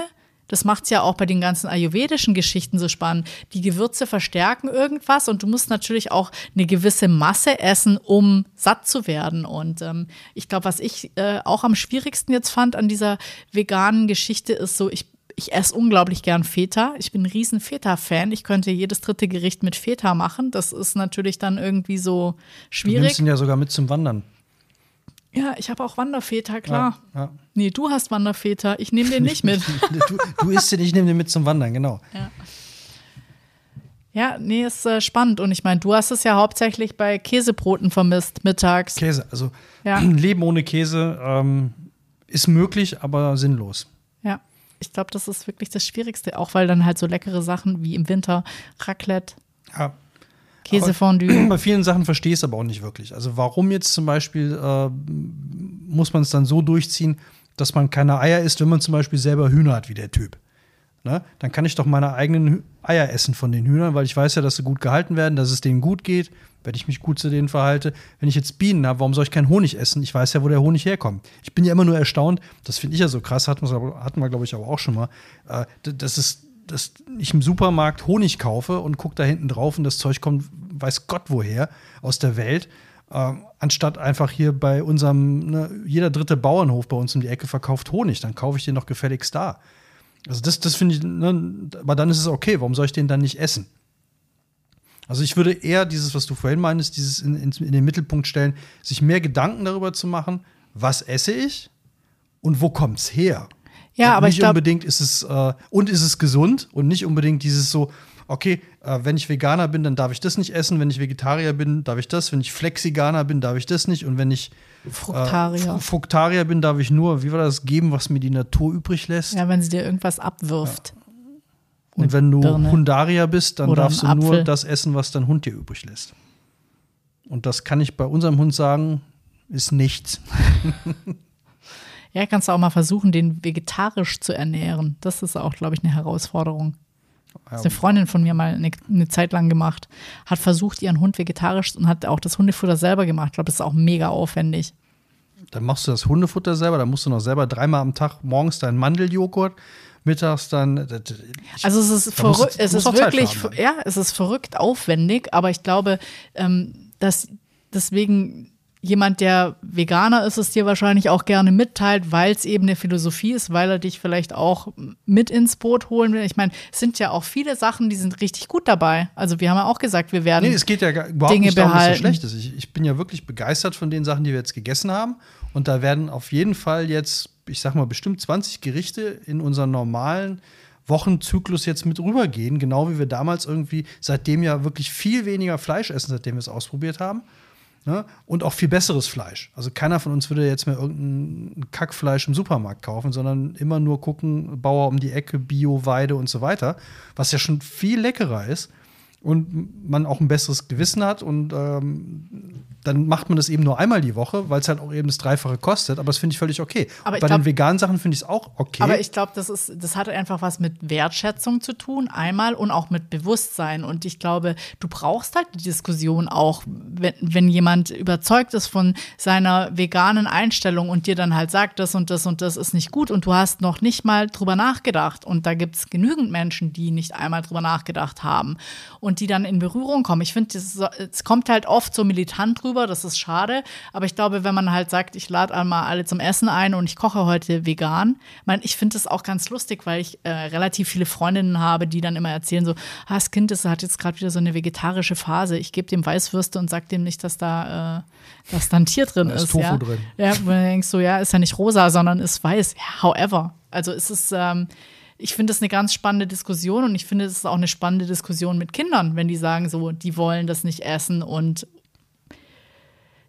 Das macht es ja auch bei den ganzen ayurvedischen Geschichten so spannend. Die Gewürze verstärken irgendwas und du musst natürlich auch eine gewisse Masse essen, um satt zu werden. Und ähm, ich glaube, was ich äh, auch am schwierigsten jetzt fand an dieser veganen Geschichte ist so, ich ich esse unglaublich gern Feta. Ich bin ein riesen Feta-Fan. Ich könnte jedes dritte Gericht mit Feta machen. Das ist natürlich dann irgendwie so schwierig. Du nimmst ihn ja sogar mit zum Wandern. Ja, ich habe auch Wanderfeta, klar. Ja, ja. Nee, du hast Wanderfeta. Ich nehme den nicht mit. du, du isst den, ich nehme den mit zum Wandern, genau. Ja. Ja, nee, ist äh, spannend. Und ich meine, du hast es ja hauptsächlich bei Käsebroten vermisst, mittags. Käse, also ja. Leben ohne Käse ähm, ist möglich, aber sinnlos. Ich glaube, das ist wirklich das Schwierigste, auch weil dann halt so leckere Sachen wie im Winter Raclette. Ja. Käsefondue. Bei vielen Sachen verstehe ich es aber auch nicht wirklich. Also warum jetzt zum Beispiel äh, muss man es dann so durchziehen, dass man keine Eier isst, wenn man zum Beispiel selber Hühner hat, wie der Typ. Ne? Dann kann ich doch meine eigenen Eier essen von den Hühnern, weil ich weiß ja, dass sie gut gehalten werden, dass es denen gut geht, wenn ich mich gut zu denen verhalte. Wenn ich jetzt Bienen habe, warum soll ich keinen Honig essen? Ich weiß ja, wo der Honig herkommt. Ich bin ja immer nur erstaunt, das finde ich ja so krass, hatten hatten wir glaube ich, aber auch schon mal, äh, das ist dass ich im Supermarkt Honig kaufe und gucke da hinten drauf und das Zeug kommt, weiß Gott woher, aus der Welt. Äh, anstatt einfach hier bei unserem, ne, jeder dritte Bauernhof bei uns um die Ecke verkauft Honig, dann kaufe ich den noch gefälligst da. Also das, das finde ich, ne, aber dann ist es okay, warum soll ich den dann nicht essen? Also ich würde eher dieses, was du vorhin meinst, dieses in, in, in den Mittelpunkt stellen, sich mehr Gedanken darüber zu machen, was esse ich und wo kommt es her? Ja, und aber nicht ich glaub, unbedingt ist es äh, und ist es gesund und nicht unbedingt dieses so, okay, äh, wenn ich Veganer bin, dann darf ich das nicht essen, wenn ich Vegetarier bin, darf ich das, wenn ich Flexiganer bin, darf ich das nicht und wenn ich Fruktarier. Äh, Fruktarier bin, darf ich nur, wie war das, geben, was mir die Natur übrig lässt. Ja, wenn sie dir irgendwas abwirft. Ja. Und wenn du Birne. Hundarier bist, dann darfst du Apfel. nur das essen, was dein Hund dir übrig lässt. Und das kann ich bei unserem Hund sagen, ist nichts. ja, kannst du auch mal versuchen, den vegetarisch zu ernähren. Das ist auch, glaube ich, eine Herausforderung. Das ist eine Freundin von mir mal eine, eine, Zeit lang gemacht. Hat versucht, ihren Hund vegetarisch und hat auch das Hundefutter selber gemacht. Ich glaube, das ist auch mega aufwendig. Dann machst du das Hundefutter selber, dann musst du noch selber dreimal am Tag morgens deinen Mandeljoghurt, mittags dann. Also es ist verrückt, es ist wirklich, ja, es ist verrückt aufwendig, aber ich glaube, ähm, dass deswegen jemand, der Veganer ist, es dir wahrscheinlich auch gerne mitteilt, weil es eben eine Philosophie ist, weil er dich vielleicht auch mit ins Boot holen will. Ich meine, es sind ja auch viele Sachen, die sind richtig gut dabei. Also wir haben ja auch gesagt, wir werden. Nee, es geht ja überhaupt Dinge nicht darum, dass es schlecht ist. Ich, ich bin ja wirklich begeistert von den Sachen, die wir jetzt gegessen haben. Und da werden auf jeden Fall jetzt, ich sag mal, bestimmt 20 Gerichte in unseren normalen Wochenzyklus jetzt mit rübergehen, genau wie wir damals irgendwie seitdem ja wirklich viel weniger Fleisch essen, seitdem wir es ausprobiert haben. Ne? Und auch viel besseres Fleisch. Also keiner von uns würde jetzt mehr irgendein Kackfleisch im Supermarkt kaufen, sondern immer nur gucken, Bauer um die Ecke, Bio, Weide und so weiter, was ja schon viel leckerer ist und man auch ein besseres Gewissen hat und ähm, dann macht man das eben nur einmal die Woche, weil es halt auch eben das Dreifache kostet. Aber das finde ich völlig okay. Aber Bei glaub, den veganen Sachen finde ich es auch okay. Aber ich glaube, das das hat einfach was mit Wertschätzung zu tun, einmal und auch mit Bewusstsein. Und ich glaube, du brauchst halt die Diskussion auch, wenn, wenn jemand überzeugt ist von seiner veganen Einstellung und dir dann halt sagt, das und das und das ist nicht gut und du hast noch nicht mal drüber nachgedacht. Und da gibt es genügend Menschen, die nicht einmal drüber nachgedacht haben und die dann in Berührung kommen. Ich finde, es kommt halt oft so militant rüber drüber, das ist schade. Aber ich glaube, wenn man halt sagt, ich lade einmal alle zum Essen ein und ich koche heute vegan, mein, ich finde das auch ganz lustig, weil ich äh, relativ viele Freundinnen habe, die dann immer erzählen so, ah, das Kind das hat jetzt gerade wieder so eine vegetarische Phase. Ich gebe dem Weißwürste und sage dem nicht, dass da, äh, dass da ein Tier drin da ist. ist Tofu ja? drin. Ja, wo du denkst so, ja, ist ja nicht rosa, sondern ist weiß. Ja, however. Also ist es ähm, ich finde das eine ganz spannende Diskussion und ich finde es ist auch eine spannende Diskussion mit Kindern, wenn die sagen so, die wollen das nicht essen und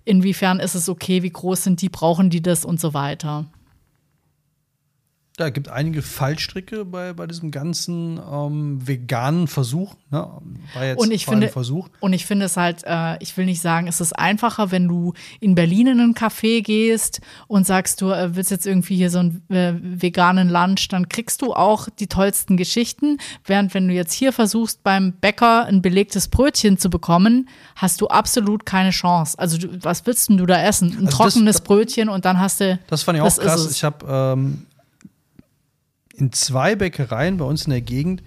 inwiefern ist es okay, wie groß sind die, brauchen die das und so weiter. Ja, es gibt einige Fallstricke bei, bei diesem ganzen ähm, veganen Versuch. Ne? War jetzt und ich finde, Versuch. Und ich finde es halt, äh, ich will nicht sagen, es ist einfacher, wenn du in Berlin in einen Café gehst und sagst, du äh, willst jetzt irgendwie hier so einen äh, veganen Lunch, dann kriegst du auch die tollsten Geschichten. Während wenn du jetzt hier versuchst, beim Bäcker ein belegtes Brötchen zu bekommen, hast du absolut keine Chance. Also du, was willst denn du da essen? Ein also trockenes das, Brötchen und dann hast du. Das fand ich auch krass. Ich habe ähm in zwei Bäckereien bei uns in der Gegend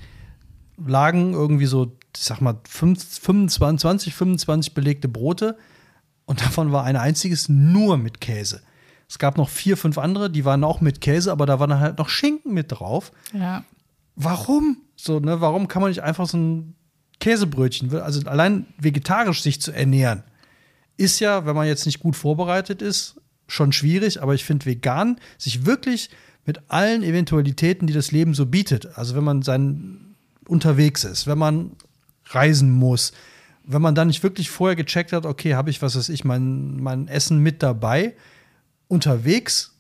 lagen irgendwie so, ich sag mal, 25, 25 belegte Brote und davon war ein einziges nur mit Käse. Es gab noch vier, fünf andere, die waren auch mit Käse, aber da war dann halt noch Schinken mit drauf. Ja. Warum? So, ne, warum kann man nicht einfach so ein Käsebrötchen, also allein vegetarisch sich zu ernähren, ist ja, wenn man jetzt nicht gut vorbereitet ist, schon schwierig, aber ich finde vegan, sich wirklich mit allen Eventualitäten, die das Leben so bietet, also wenn man sein unterwegs ist, wenn man reisen muss, wenn man dann nicht wirklich vorher gecheckt hat, okay, habe ich, was weiß ich, mein, mein Essen mit dabei, unterwegs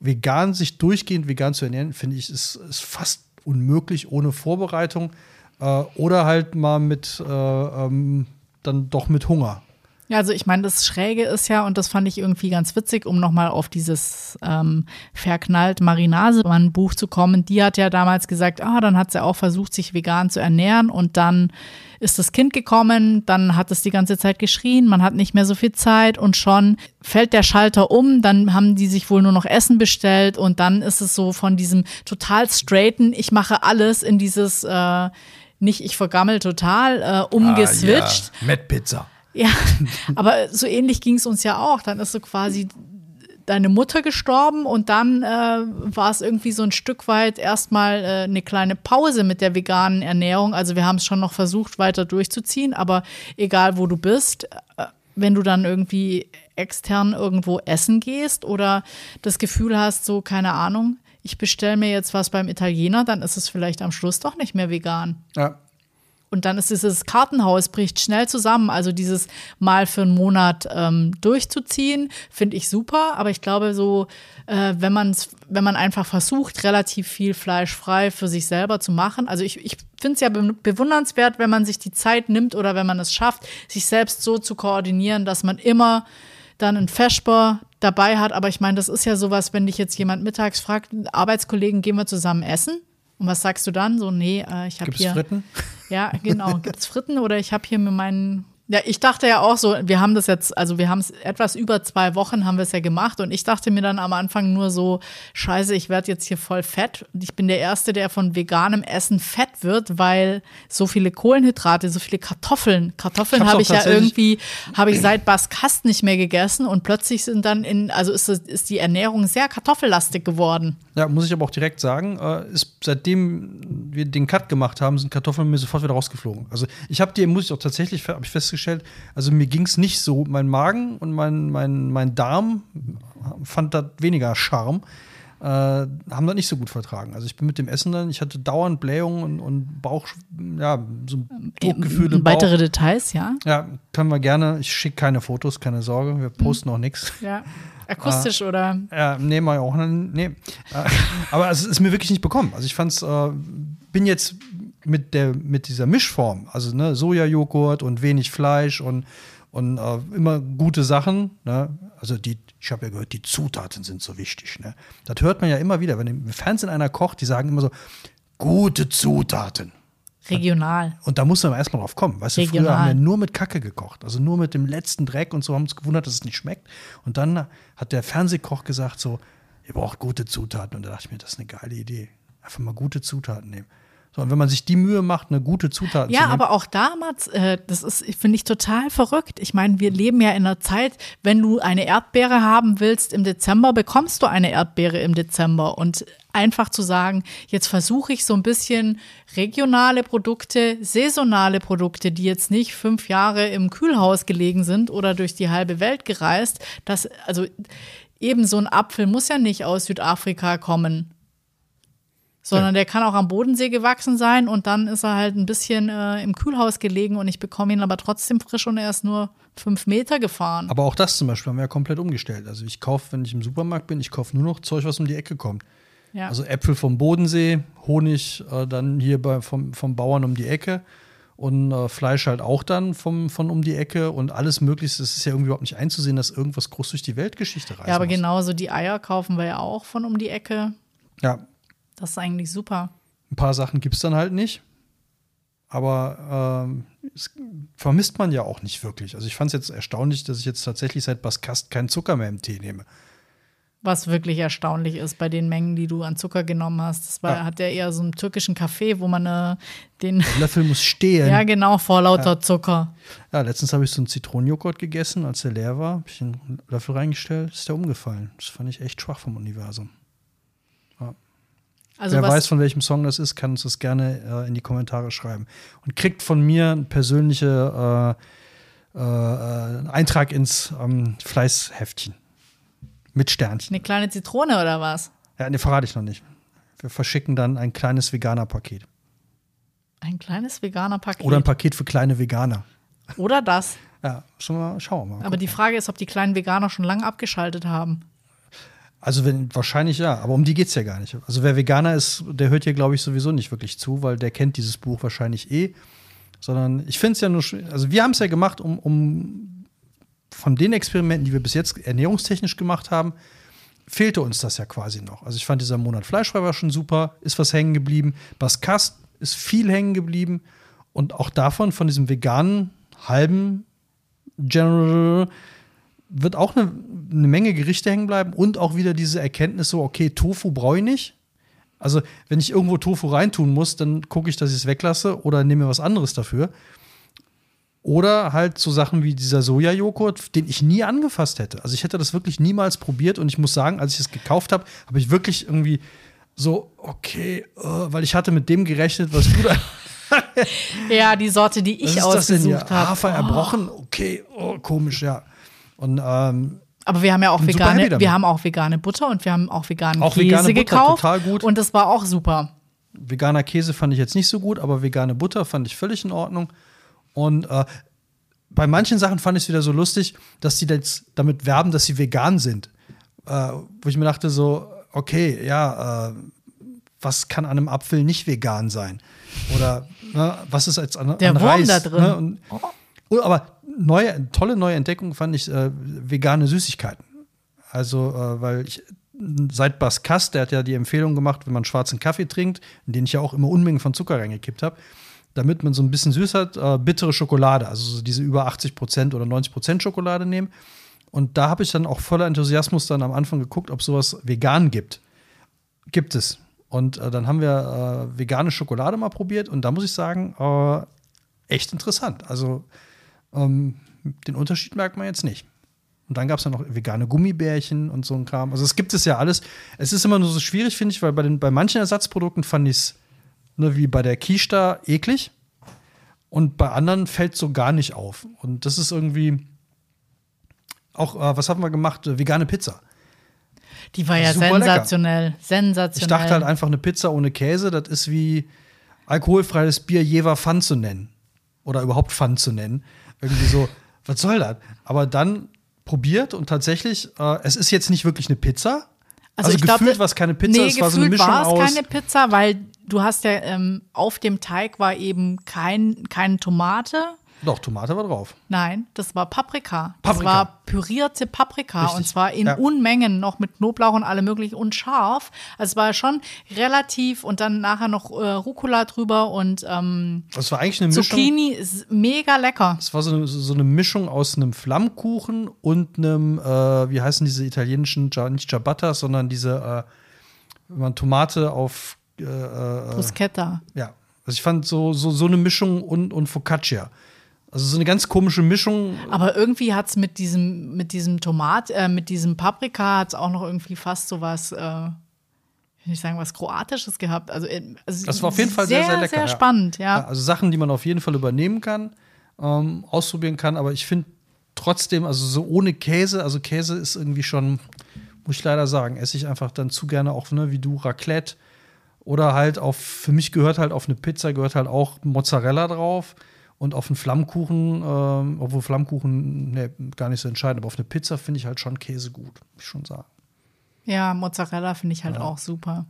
vegan, sich durchgehend vegan zu ernähren, finde ich, ist, ist fast unmöglich ohne Vorbereitung äh, oder halt mal mit, äh, ähm, dann doch mit Hunger. Ja, also ich meine, das Schräge ist ja, und das fand ich irgendwie ganz witzig, um nochmal auf dieses ähm, verknallt Marinasemann-Buch zu kommen. Die hat ja damals gesagt, ah, dann hat sie auch versucht, sich vegan zu ernähren und dann ist das Kind gekommen, dann hat es die ganze Zeit geschrien, man hat nicht mehr so viel Zeit und schon fällt der Schalter um, dann haben die sich wohl nur noch Essen bestellt und dann ist es so von diesem total straighten, ich mache alles in dieses äh, nicht ich vergammel total äh, umgeswitcht. Ah, ja. Met Pizza. Ja, aber so ähnlich ging es uns ja auch. Dann ist so quasi deine Mutter gestorben und dann äh, war es irgendwie so ein Stück weit erstmal äh, eine kleine Pause mit der veganen Ernährung. Also wir haben es schon noch versucht weiter durchzuziehen, aber egal wo du bist, äh, wenn du dann irgendwie extern irgendwo essen gehst oder das Gefühl hast, so keine Ahnung, ich bestelle mir jetzt was beim Italiener, dann ist es vielleicht am Schluss doch nicht mehr vegan. Ja, und dann ist dieses Kartenhaus bricht schnell zusammen. Also dieses mal für einen Monat ähm, durchzuziehen, finde ich super. Aber ich glaube, so, äh, wenn man wenn man einfach versucht, relativ viel fleischfrei für sich selber zu machen. Also ich, ich finde es ja bewundernswert, wenn man sich die Zeit nimmt oder wenn man es schafft, sich selbst so zu koordinieren, dass man immer dann einen Feschbar dabei hat. Aber ich meine, das ist ja sowas, wenn dich jetzt jemand mittags fragt, Arbeitskollegen, gehen wir zusammen essen? Und was sagst du dann? So, nee, äh, ich habe hier. Fritten? Ja, genau. Gibt's Fritten oder ich habe hier mir meinen ja, ich dachte ja auch so, wir haben das jetzt, also wir haben es etwas über zwei Wochen haben wir es ja gemacht und ich dachte mir dann am Anfang nur so, scheiße, ich werde jetzt hier voll fett und ich bin der Erste, der von veganem Essen fett wird, weil so viele Kohlenhydrate, so viele Kartoffeln, Kartoffeln habe ich ja irgendwie, habe ich seit Baskast nicht mehr gegessen und plötzlich sind dann in, also ist, ist die Ernährung sehr kartoffellastig geworden. Ja, muss ich aber auch direkt sagen, äh, ist, seitdem wir den Cut gemacht haben, sind Kartoffeln mir sofort wieder rausgeflogen. Also ich habe die, muss ich auch tatsächlich, habe ich festgestellt, festgestellt, also mir ging es nicht so. Mein Magen und mein, mein, mein Darm fand das weniger Charme. Äh, haben das nicht so gut vertragen. Also ich bin mit dem Essen dann, ich hatte dauernd Blähungen und, und Bauch, ja, so Druckgefühle. Ähm, weitere Details, ja? Ja, können wir gerne. Ich schicke keine Fotos, keine Sorge. Wir posten hm. noch nichts. Ja. Akustisch äh, oder? Ja, nee, mal auch. Nee. Aber es ist mir wirklich nicht bekommen. Also ich fand's, äh, bin jetzt mit, der, mit dieser Mischform, also ne, Sojajoghurt und wenig Fleisch und, und äh, immer gute Sachen. Ne? Also die, ich habe ja gehört, die Zutaten sind so wichtig. Ne? Das hört man ja immer wieder, wenn im Fernsehen einer kocht, die sagen immer so, gute Zutaten. Regional. Und da muss man erstmal drauf kommen. Weißt du, Regional. früher haben wir nur mit Kacke gekocht. Also nur mit dem letzten Dreck und so haben uns gewundert, dass es nicht schmeckt. Und dann hat der Fernsehkoch gesagt so, ihr braucht gute Zutaten. Und da dachte ich mir, das ist eine geile Idee. Einfach mal gute Zutaten nehmen. So, und wenn man sich die Mühe macht, eine gute Zutat ja, zu nehmen. aber auch damals, äh, das ist, finde ich, total verrückt. Ich meine, wir leben ja in einer Zeit, wenn du eine Erdbeere haben willst im Dezember, bekommst du eine Erdbeere im Dezember. Und einfach zu sagen, jetzt versuche ich so ein bisschen regionale Produkte, saisonale Produkte, die jetzt nicht fünf Jahre im Kühlhaus gelegen sind oder durch die halbe Welt gereist, das, also eben so ein Apfel muss ja nicht aus Südafrika kommen sondern der kann auch am Bodensee gewachsen sein und dann ist er halt ein bisschen äh, im Kühlhaus gelegen und ich bekomme ihn aber trotzdem frisch und er ist nur fünf Meter gefahren. Aber auch das zum Beispiel haben wir ja komplett umgestellt. Also ich kaufe, wenn ich im Supermarkt bin, ich kaufe nur noch Zeug, was um die Ecke kommt. Ja. Also Äpfel vom Bodensee, Honig äh, dann hier bei, vom, vom Bauern um die Ecke und äh, Fleisch halt auch dann vom, von um die Ecke und alles Mögliche. Es ist ja irgendwie überhaupt nicht einzusehen, dass irgendwas groß durch die Weltgeschichte reist. Ja, aber muss. genauso die Eier kaufen wir ja auch von um die Ecke. Ja, das ist eigentlich super. Ein paar Sachen gibt es dann halt nicht. Aber ähm, vermisst man ja auch nicht wirklich. Also ich fand es jetzt erstaunlich, dass ich jetzt tatsächlich seit Baskast keinen Zucker mehr im Tee nehme. was wirklich erstaunlich ist bei den Mengen, die du an Zucker genommen hast. Das war, Ja. hat der eher so einen türkischen Kaffee, wo man äh, den, Der Löffel muss stehen. ja genau, vor lauter Zucker. Ja, letztens habe ich so einen Zitronenjoghurt gegessen, als der leer war. Habe ich einen Löffel reingestellt, ist der umgefallen. Das fand ich echt schwach vom Universum. Also Wer weiß, von welchem Song das ist, kann uns das gerne äh, in die Kommentare schreiben. Und kriegt von mir einen persönlichen äh, äh, Eintrag ins ähm, Fleißheftchen. Mit Sternchen. eine kleine Zitrone oder was? Ja, ne, verrate ich noch nicht. Wir verschicken dann ein kleines Veganer-Paket. Ein kleines veganer Paket. Oder ein Paket für kleine Veganer. Oder das. Ja, schon mal, schauen wir mal. Aber die Frage ist, ob die kleinen Veganer schon lange abgeschaltet haben. Also wenn, wahrscheinlich ja, aber um die geht es ja gar nicht. Also wer Veganer ist, der hört hier, glaube ich, sowieso nicht wirklich zu, weil der kennt dieses Buch wahrscheinlich eh. Sondern ich finde es ja nur, also wir haben es ja gemacht, um, um von den Experimenten, die wir bis jetzt ernährungstechnisch gemacht haben, fehlte uns das ja quasi noch. Also ich fand dieser Monat fleischfrei war schon super, ist was hängen geblieben. Baskast ist viel hängen geblieben. Und auch davon, von diesem veganen, halben General, wird auch eine, eine Menge Gerichte hängen bleiben und auch wieder diese Erkenntnis so, okay, Tofu brauche ich nicht. Also, wenn ich irgendwo Tofu reintun muss, dann gucke ich, dass ich es weglasse oder nehme mir was anderes dafür. Oder halt so Sachen wie dieser Sojajoghurt, den ich nie angefasst hätte. Also ich hätte das wirklich niemals probiert und ich muss sagen, als ich es gekauft habe, habe ich wirklich irgendwie so, okay, äh, weil ich hatte mit dem gerechnet, was du da. Ja, die Sorte, die ich ausgesucht habe. Hafer erbrochen? Okay, oh, komisch, ja. Und ähm, Aber wir haben ja auch vegane, wir haben auch vegane Butter und wir haben auch veganen Auch Käse vegane Butter, gekauft. total gut. Und das war auch super. veganer Käse fand ich jetzt nicht so gut, aber vegane Butter fand ich völlig in Ordnung. Und äh, bei manchen Sachen fand ich es wieder so lustig, dass die jetzt damit werben, dass sie vegan sind. Äh, wo ich mir dachte, so, okay, ja, äh, was kann an einem Apfel nicht vegan sein? Oder ne, was ist als an, Der an Wurm Reis? da drin. Ne? Und, und, aber neue, tolle neue Entdeckung fand ich äh, vegane Süßigkeiten. Also, äh, weil ich seit Bas Kass, der hat ja die Empfehlung gemacht, wenn man schwarzen Kaffee trinkt, in den ich ja auch immer Unmengen von Zucker reingekippt habe, damit man so ein bisschen süß hat, äh, bittere Schokolade, also so diese über 80 Prozent oder 90 Prozent Schokolade nehmen. Und da habe ich dann auch voller Enthusiasmus dann am Anfang geguckt, ob sowas vegan gibt. Gibt es. Und äh, dann haben wir äh, vegane Schokolade mal probiert und da muss ich sagen, äh, echt interessant. Also ähm, den Unterschied merkt man jetzt nicht. Und dann gab es ja noch vegane Gummibärchen und so ein Kram. Also es gibt es ja alles. Es ist immer nur so schwierig, finde ich, weil bei, den, bei manchen Ersatzprodukten fand ich es, ne, wie bei der Quiche eklig. Und bei anderen fällt so gar nicht auf. Und das ist irgendwie auch, äh, was haben wir gemacht? Äh, vegane Pizza. Die war ja Super lecker. sensationell. Sensationell. Ich dachte halt einfach, eine Pizza ohne Käse, das ist wie alkoholfreies Bier Jever Pfann zu nennen. Oder überhaupt Pfann zu nennen. Irgendwie so, was soll das? Aber dann probiert und tatsächlich, äh, es ist jetzt nicht wirklich eine Pizza. Also, ich gefühlt glaub, war es keine Pizza, nee, es war so eine Mischung war es aus. keine Pizza, weil du hast ja ähm, auf dem Teig war eben kein, keine Tomate. Doch, Tomate war drauf. Nein, das war Paprika. Das Paprika. war pürierte Paprika Richtig. und zwar in Ja. Unmengen noch mit Knoblauch und allem möglichen und scharf. Also es war schon relativ und dann nachher noch äh, Rucola drüber und ähm, Das war eigentlich eine Mischung. Zucchini ist mega lecker. Es war so eine, so eine Mischung aus einem Flammkuchen und einem, äh, wie heißen diese italienischen, nicht Ciabatta, sondern diese, äh, wenn man Tomate auf, äh, äh, Bruschetta. ja. Also ich fand so, so, so eine Mischung und, und Focaccia. Also so eine ganz komische Mischung. Aber irgendwie hat es mit diesem, mit diesem Tomat, äh, mit diesem Paprika hat es auch noch irgendwie fast so was, äh, will ich sagen, was Kroatisches gehabt. Also, äh, also Das war auf jeden Fall sehr, sehr lecker, Sehr ja. spannend, ja. Also Sachen, die man auf jeden Fall übernehmen kann, ähm, ausprobieren kann. Aber ich finde trotzdem, also so ohne Käse, also Käse ist irgendwie schon, muss ich leider sagen, esse ich einfach dann zu gerne auch, ne, wie du, Raclette. Oder halt auf, für mich gehört halt auf eine Pizza, gehört halt auch Mozzarella drauf. Und auf einen Flammkuchen, ähm, obwohl Flammkuchen ne, gar nicht so entscheidend, aber auf eine Pizza finde ich halt schon Käse gut, muss ich schon sagen. Ja, Mozzarella finde ich halt auch super.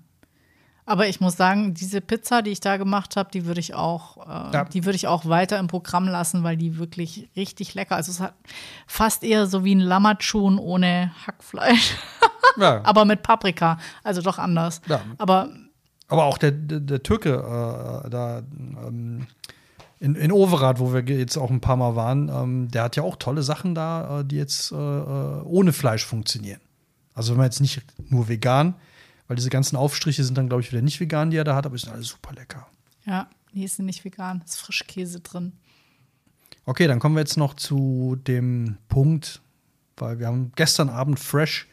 Aber ich muss sagen, diese Pizza, die ich da gemacht habe, die würde ich auch, äh, Ja. die würde ich auch weiter im Programm lassen, weil die wirklich richtig lecker. Also es hat fast eher so wie ein Lammatschun ohne Hackfleisch, Ja. aber mit Paprika. Also doch anders. Ja. Aber Aber auch der, der, der Türke äh, da ähm, in, in Overath, wo wir jetzt auch ein paar Mal waren, ähm, der hat ja auch tolle Sachen da, äh, die jetzt äh, äh, ohne Fleisch funktionieren. Also wenn man jetzt nicht nur vegan, weil diese ganzen Aufstriche sind dann, glaube ich, wieder nicht vegan, die er da hat, aber die sind alle super lecker. Ja, die ist nicht vegan, ist Frischkäse drin. Okay, dann kommen wir jetzt noch zu dem Punkt, weil wir haben gestern Abend fresh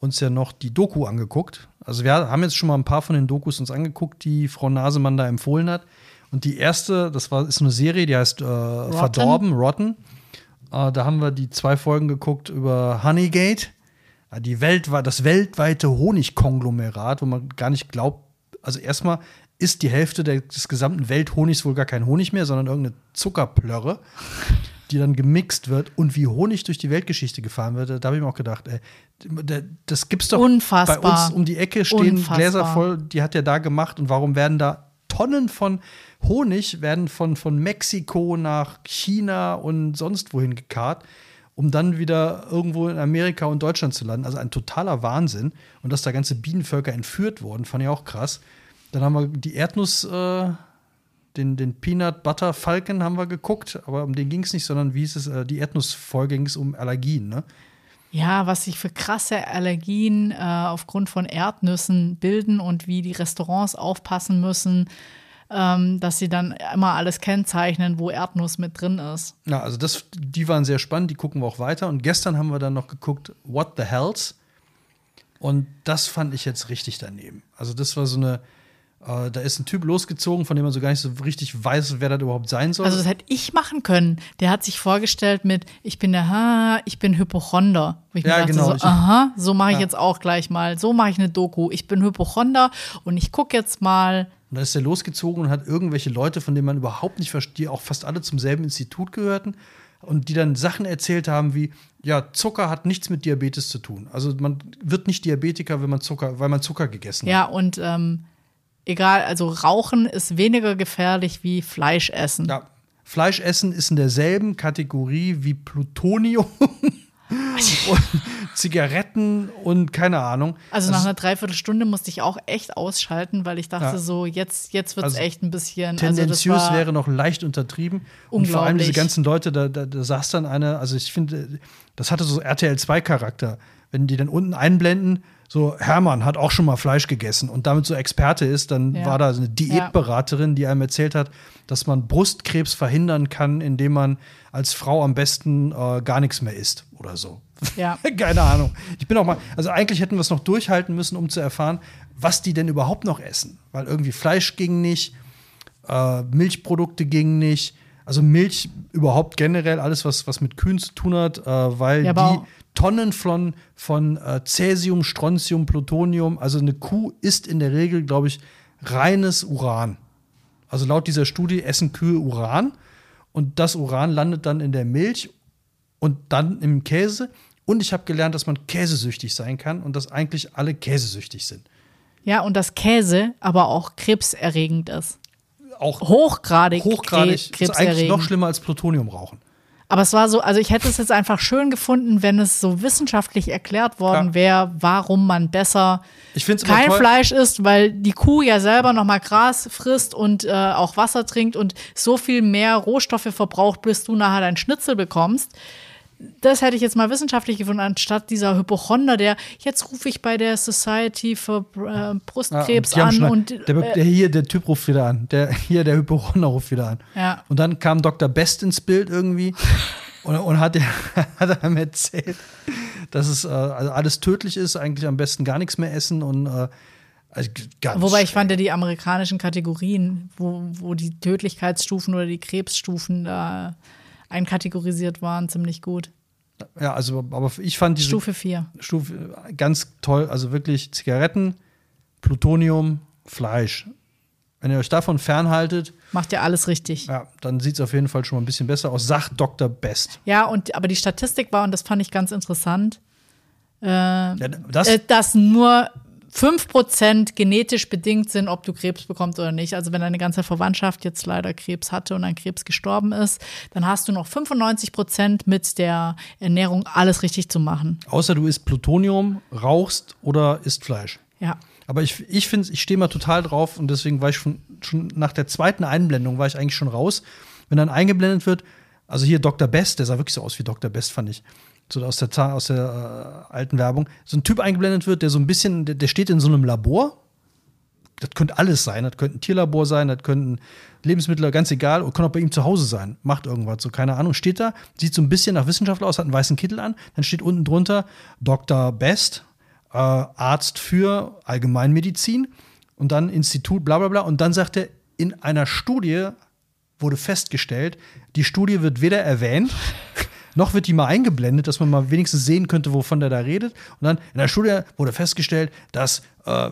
uns ja noch die Doku angeguckt. Also wir haben jetzt schon mal ein paar von den Dokus uns angeguckt, die Frau Nasemann da empfohlen hat. Und die erste, das war, ist eine Serie, die heißt äh, Rotten. Verdorben, Rotten. Äh, da haben wir die zwei Folgen geguckt über Honeygate, äh, die weltweit, das weltweite Honigkonglomerat, wo man gar nicht glaubt, also erstmal ist die Hälfte der, des gesamten Welthonigs wohl gar kein Honig mehr, sondern irgendeine Zuckerplörre, die dann gemixt wird und wie Honig durch die Weltgeschichte gefahren wird. Da habe ich mir auch gedacht, ey, das gibt's doch Unfassbar. bei uns um die Ecke stehen Unfassbar. Gläser voll, die hat er da gemacht und warum werden da Tonnen von Honig werden von, von Mexiko nach China und sonst wohin gekarrt, um dann wieder irgendwo in Amerika und Deutschland zu landen. Also ein totaler Wahnsinn. Und dass da ganze Bienenvölker entführt wurden, fand ich auch krass. Dann haben wir die Erdnuss, äh, den, den Peanut Butter Falcon haben wir geguckt, aber um den ging es nicht, sondern wie hieß es, äh, die Erdnussfolge ging es um Allergien, ne? Ja, was sich für krasse Allergien äh, aufgrund von Erdnüssen bilden und wie die Restaurants aufpassen müssen, ähm, dass sie dann immer alles kennzeichnen, wo Erdnuss mit drin ist. Ja, also das, die waren sehr spannend, die gucken wir auch weiter. Und gestern haben wir dann noch geguckt, What the Hells? Und das fand ich jetzt richtig daneben. Also das war so eine, äh, da ist ein Typ losgezogen, von dem man so gar nicht so richtig weiß, wer das überhaupt sein soll. Also das hätte ich machen können. Der hat sich vorgestellt mit, ich bin der, ha, ich bin Hypochonder. Wo ich Ja, mir dachte genau. so, aha, so mache ich Ja. jetzt auch gleich mal. So mache ich eine Doku. Ich bin Hypochonder und ich gucke jetzt mal. Und da ist er losgezogen und hat irgendwelche Leute, von denen man überhaupt nicht versteht, die auch fast alle zum selben Institut gehörten und die dann Sachen erzählt haben wie, ja, Zucker hat nichts mit Diabetes zu tun. Also man wird nicht Diabetiker, wenn man Zucker, weil man Zucker gegessen hat. Ja, und ähm, egal, also Rauchen ist weniger gefährlich wie Fleisch essen. Ja. Fleischessen ist in derselben Kategorie wie Plutonium und Zigaretten und keine Ahnung. Also nach einer Dreiviertelstunde musste ich auch echt ausschalten, weil ich dachte Ja. so, jetzt, jetzt wird es Also echt ein bisschen. tendenziös also das war, wäre noch leicht untertrieben. Und vor allem diese ganzen Leute, da, da, da saß dann eine, also ich finde, das hatte so RTL 2-Charakter. Wenn die dann unten einblenden, so Hermann hat auch schon mal Fleisch gegessen und damit so Experte ist, dann Ja. war da eine Diätberaterin, die einem erzählt hat, dass man Brustkrebs verhindern kann, indem man als Frau am besten äh, gar nichts mehr isst oder so. Ja. Keine Ahnung. Ich bin auch mal, also eigentlich hätten wir es noch durchhalten müssen, um zu erfahren, was die denn überhaupt noch essen. Weil irgendwie Fleisch ging nicht, äh, Milchprodukte gingen nicht. Also Milch überhaupt generell, alles, was, was mit Kühen zu tun hat, äh, weil Ja, die Tonnen von, von äh, Cäsium, Strontium, Plutonium, also eine Kuh isst in der Regel, glaube ich, reines Uran. Also laut dieser Studie essen Kühe Uran und das Uran landet dann in der Milch und dann im Käse. Und ich habe gelernt, dass man käsesüchtig sein kann und dass eigentlich alle käsesüchtig sind. ja, und dass Käse aber auch krebserregend ist. Auch Hochgradig, hochgradig. kre- Ist eigentlich noch krebserregend. schlimmer als Plutonium rauchen. Aber es war so, also ich hätte es jetzt einfach schön gefunden, wenn es so wissenschaftlich erklärt worden Ja. wäre, warum man besser kein. Fleisch isst, weil die Kuh ja selber noch mal Gras frisst und äh, auch Wasser trinkt und so viel mehr Rohstoffe verbraucht, bis du nachher dein Schnitzel bekommst. Das hätte ich jetzt mal wissenschaftlich gefunden, anstatt dieser Hypochonder, der jetzt rufe ich bei der Society für äh, Brustkrebs die haben an schon- und der, äh, der hier, der Typ ruft wieder an. Der hier, der Hypochonder ruft wieder an. Ja. Und dann kam Dr. Best ins Bild irgendwie und, und hat, hat einem erzählt, dass es äh, also alles tödlich ist, eigentlich am besten gar nichts mehr essen und äh, also Wobei ich fand ja die amerikanischen Kategorien, wo, wo die Tödlichkeitsstufen oder die Krebsstufen da einkategorisiert waren, ziemlich gut. Ja, also, aber ich fand diese Stufe 4. Stufe ganz toll. Also wirklich Zigaretten, Plutonium, Fleisch. Wenn ihr euch davon fernhaltet, Macht ja alles richtig. Ja, ja, dann sieht es auf jeden Fall schon mal ein bisschen besser aus. Sagt Dr. Best. und aber die Statistik war, und das fand ich ganz interessant, äh, Ja, das, äh, dass nur 5% genetisch bedingt sind, ob du Krebs bekommst oder nicht. Also wenn deine ganze Verwandtschaft jetzt leider Krebs hatte und an Krebs gestorben ist, dann hast du noch 95% mit der Ernährung alles richtig zu machen. außer du isst Plutonium, rauchst oder isst Fleisch. Ja. Aber ich, ich finde, ich stehe mal total drauf und deswegen war ich schon, schon nach der zweiten Einblendung war ich eigentlich schon raus. Wenn dann eingeblendet wird, also hier Dr. Best, der sah wirklich so aus wie Dr. Best, fand ich. So aus der, aus der äh, alten Werbung, so ein Typ eingeblendet wird, der so ein bisschen, der, der steht in so einem Labor. Das könnte alles sein. Das könnte ein Tierlabor sein, das könnten Lebensmittel, ganz egal, und kann auch bei ihm zu Hause sein. Macht irgendwas, so keine Ahnung. Steht da, sieht so ein bisschen nach Wissenschaftler aus, hat einen weißen Kittel an. Dann steht unten drunter Dr. Best, äh, Arzt für Allgemeinmedizin und dann Institut, bla bla bla. Und dann sagt er, in einer Studie wurde festgestellt, die Studie wird weder erwähnt, noch wird die mal eingeblendet, dass man mal wenigstens sehen könnte, wovon der da redet. Und dann in der Studie wurde festgestellt, dass äh,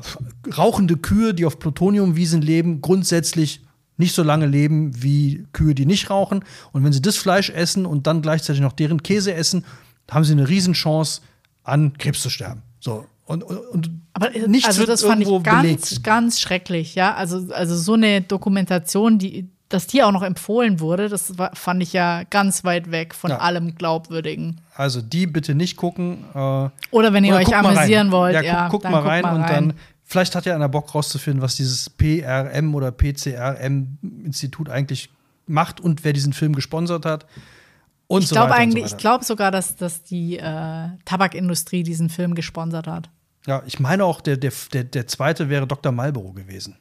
rauchende Kühe, die auf Plutoniumwiesen leben, grundsätzlich nicht so lange leben wie Kühe, die nicht rauchen. Und wenn sie das Fleisch essen und dann gleichzeitig noch deren Käse essen, haben sie eine Riesenchance, an Krebs zu sterben. So. Und, und, Aber äh, nichts also wird das fand ich ganz, belegt. ganz schrecklich, ja. Also, also so eine Dokumentation, die, dass die auch noch empfohlen wurde, das war, fand ich ja ganz weit weg von Ja. allem Glaubwürdigen. Also die bitte nicht gucken. Äh, Oder wenn ihr Oder euch guckt amüsieren rein. wollt, ja, ja, guck, guck mal rein mal und rein. dann vielleicht hat ja einer Bock rauszufinden, was dieses PRM oder PCRM-Institut eigentlich macht und wer diesen Film gesponsert hat. Und Ich so glaube eigentlich, so ich glaube sogar, dass, dass die äh, Tabakindustrie diesen Film gesponsert hat. Ja, ich meine auch, der, der, der, der zweite wäre Dr. Marlboro gewesen.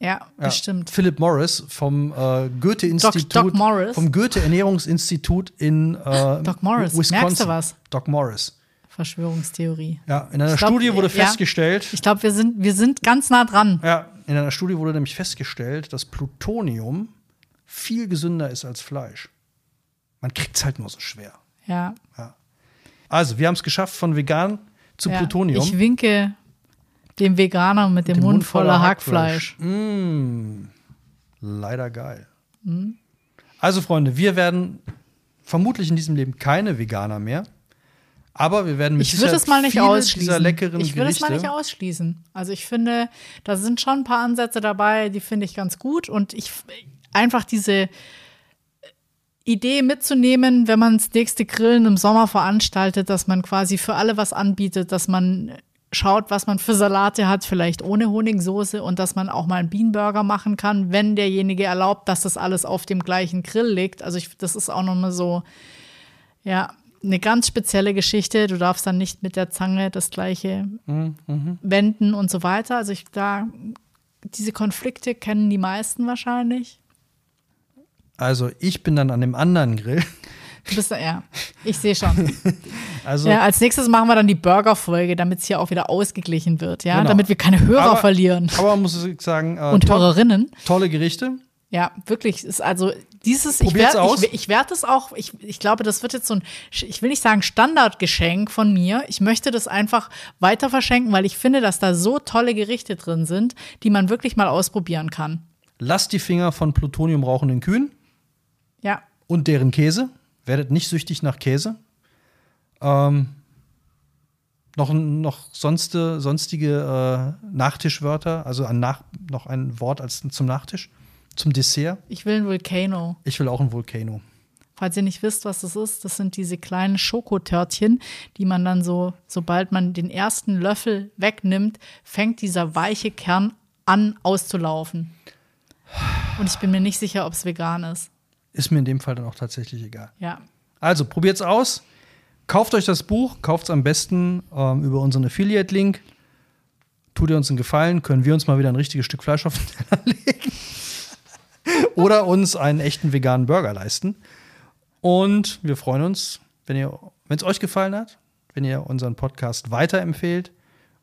Ja, Ja. bestimmt. Philip Morris vom äh, Goethe-Institut. Doc- Doc Morris? Vom Goethe-Ernährungsinstitut in äh, Doc Morris, Wisconsin. merkst du was? Doc Morris. Verschwörungstheorie. Ja, in einer glaub, Studie wurde ja. festgestellt, Ich glaube, wir sind, wir sind ganz nah dran. Ja, in einer Studie wurde nämlich festgestellt, dass Plutonium viel gesünder ist als Fleisch. Man kriegt es halt nur so schwer. Ja. Also, wir haben es geschafft von vegan zu ja. Plutonium. Ich winke dem Veganer mit dem, Mund voller Hackfleisch. Mm, leider geil. Hm? Also, Freunde, wir werden vermutlich in diesem Leben keine Veganer mehr. Aber wir werden mit Ich Sicherheit es mal nicht ausschließen. dieser leckeren ich würde es mal nicht ausschließen. Also ich finde, da sind schon ein paar Ansätze dabei, die finde ich ganz gut. Und ich einfach diese Idee mitzunehmen, wenn man das nächste Grillen im Sommer veranstaltet, dass man quasi für alle was anbietet, dass man schaut, was man für Salate hat, vielleicht ohne Honigsoße und dass man auch mal einen Beanburger machen kann, wenn derjenige erlaubt, dass das alles auf dem gleichen Grill liegt. Also ich, das ist auch nochmal so, ja, eine ganz spezielle Geschichte. Du darfst dann nicht mit der Zange das gleiche wenden und so weiter. Also ich da, diese Konflikte kennen die meisten wahrscheinlich. Also, ich bin dann an dem anderen Grill. Du bist da, ja, ich sehe schon. Also, Ja, als nächstes machen wir dann die Burger-Folge, damit es hier auch wieder ausgeglichen wird, ja, Genau. damit wir keine Hörer Aber- verlieren. aber muss sagen, äh, Und to Hörerinnen. tolle Gerichte. Ja, wirklich. Ist also dieses, ich Probiert's werde aus. ich, ich werd es auch, ich, ich glaube, das wird jetzt so ein, ich will nicht sagen Standardgeschenk von mir. Ich möchte das einfach weiter verschenken, weil ich finde, dass da so tolle Gerichte drin sind, die man wirklich mal ausprobieren kann. Lasst die Finger von plutoniumrauchenden Kühen Ja, und deren Käse. Werdet nicht süchtig nach Käse. Ähm, noch, noch sonste, sonstige äh, Nachtischwörter, also ein Nach, noch ein Wort als zum Nachtisch, zum Dessert. ich will ein Volcano. Ich will auch ein Volcano. Falls ihr nicht wisst, was das ist, das sind diese kleinen Schokotörtchen, die man dann so, sobald man den ersten Löffel wegnimmt, fängt dieser weiche Kern an auszulaufen. Und ich bin mir nicht sicher, ob es vegan ist. Ist mir in dem Fall dann auch tatsächlich egal. Ja. Also probiert's aus. Kauft euch das Buch, kauft es am besten ähm, über unseren Affiliate-Link. Tut ihr uns einen Gefallen, können wir uns mal wieder ein richtiges Stück Fleisch auf den Teller legen. Oder uns einen echten veganen Burger leisten. Und wir freuen uns, wenn es euch gefallen hat, wenn ihr unseren Podcast weiterempfehlt,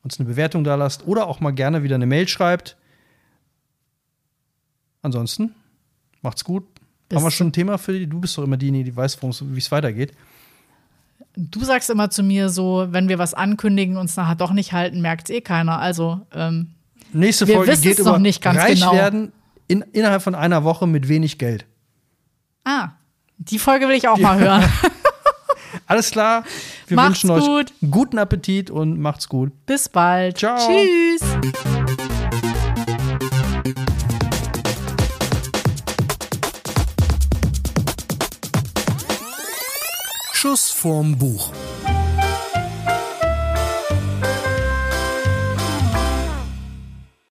uns eine Bewertung da lasst oder auch mal gerne wieder eine Mail schreibt. Ansonsten macht's gut. Haben wir schon ein Thema für die? Du bist doch immer diejenige, die weiß, wie es weitergeht. Du sagst immer zu mir so, wenn wir was ankündigen, uns nachher doch nicht halten, merkt eh keiner. Also, ähm, Nächste Wir Folge geht noch über nicht ganz reich genau. werden in, innerhalb von einer Woche mit wenig Geld. ah, die Folge will ich auch mal hören. Alles klar. Wir Macht's wünschen euch gut. guten Appetit und macht's gut. Bis bald. Ciao. Tschüss. vorm Buch.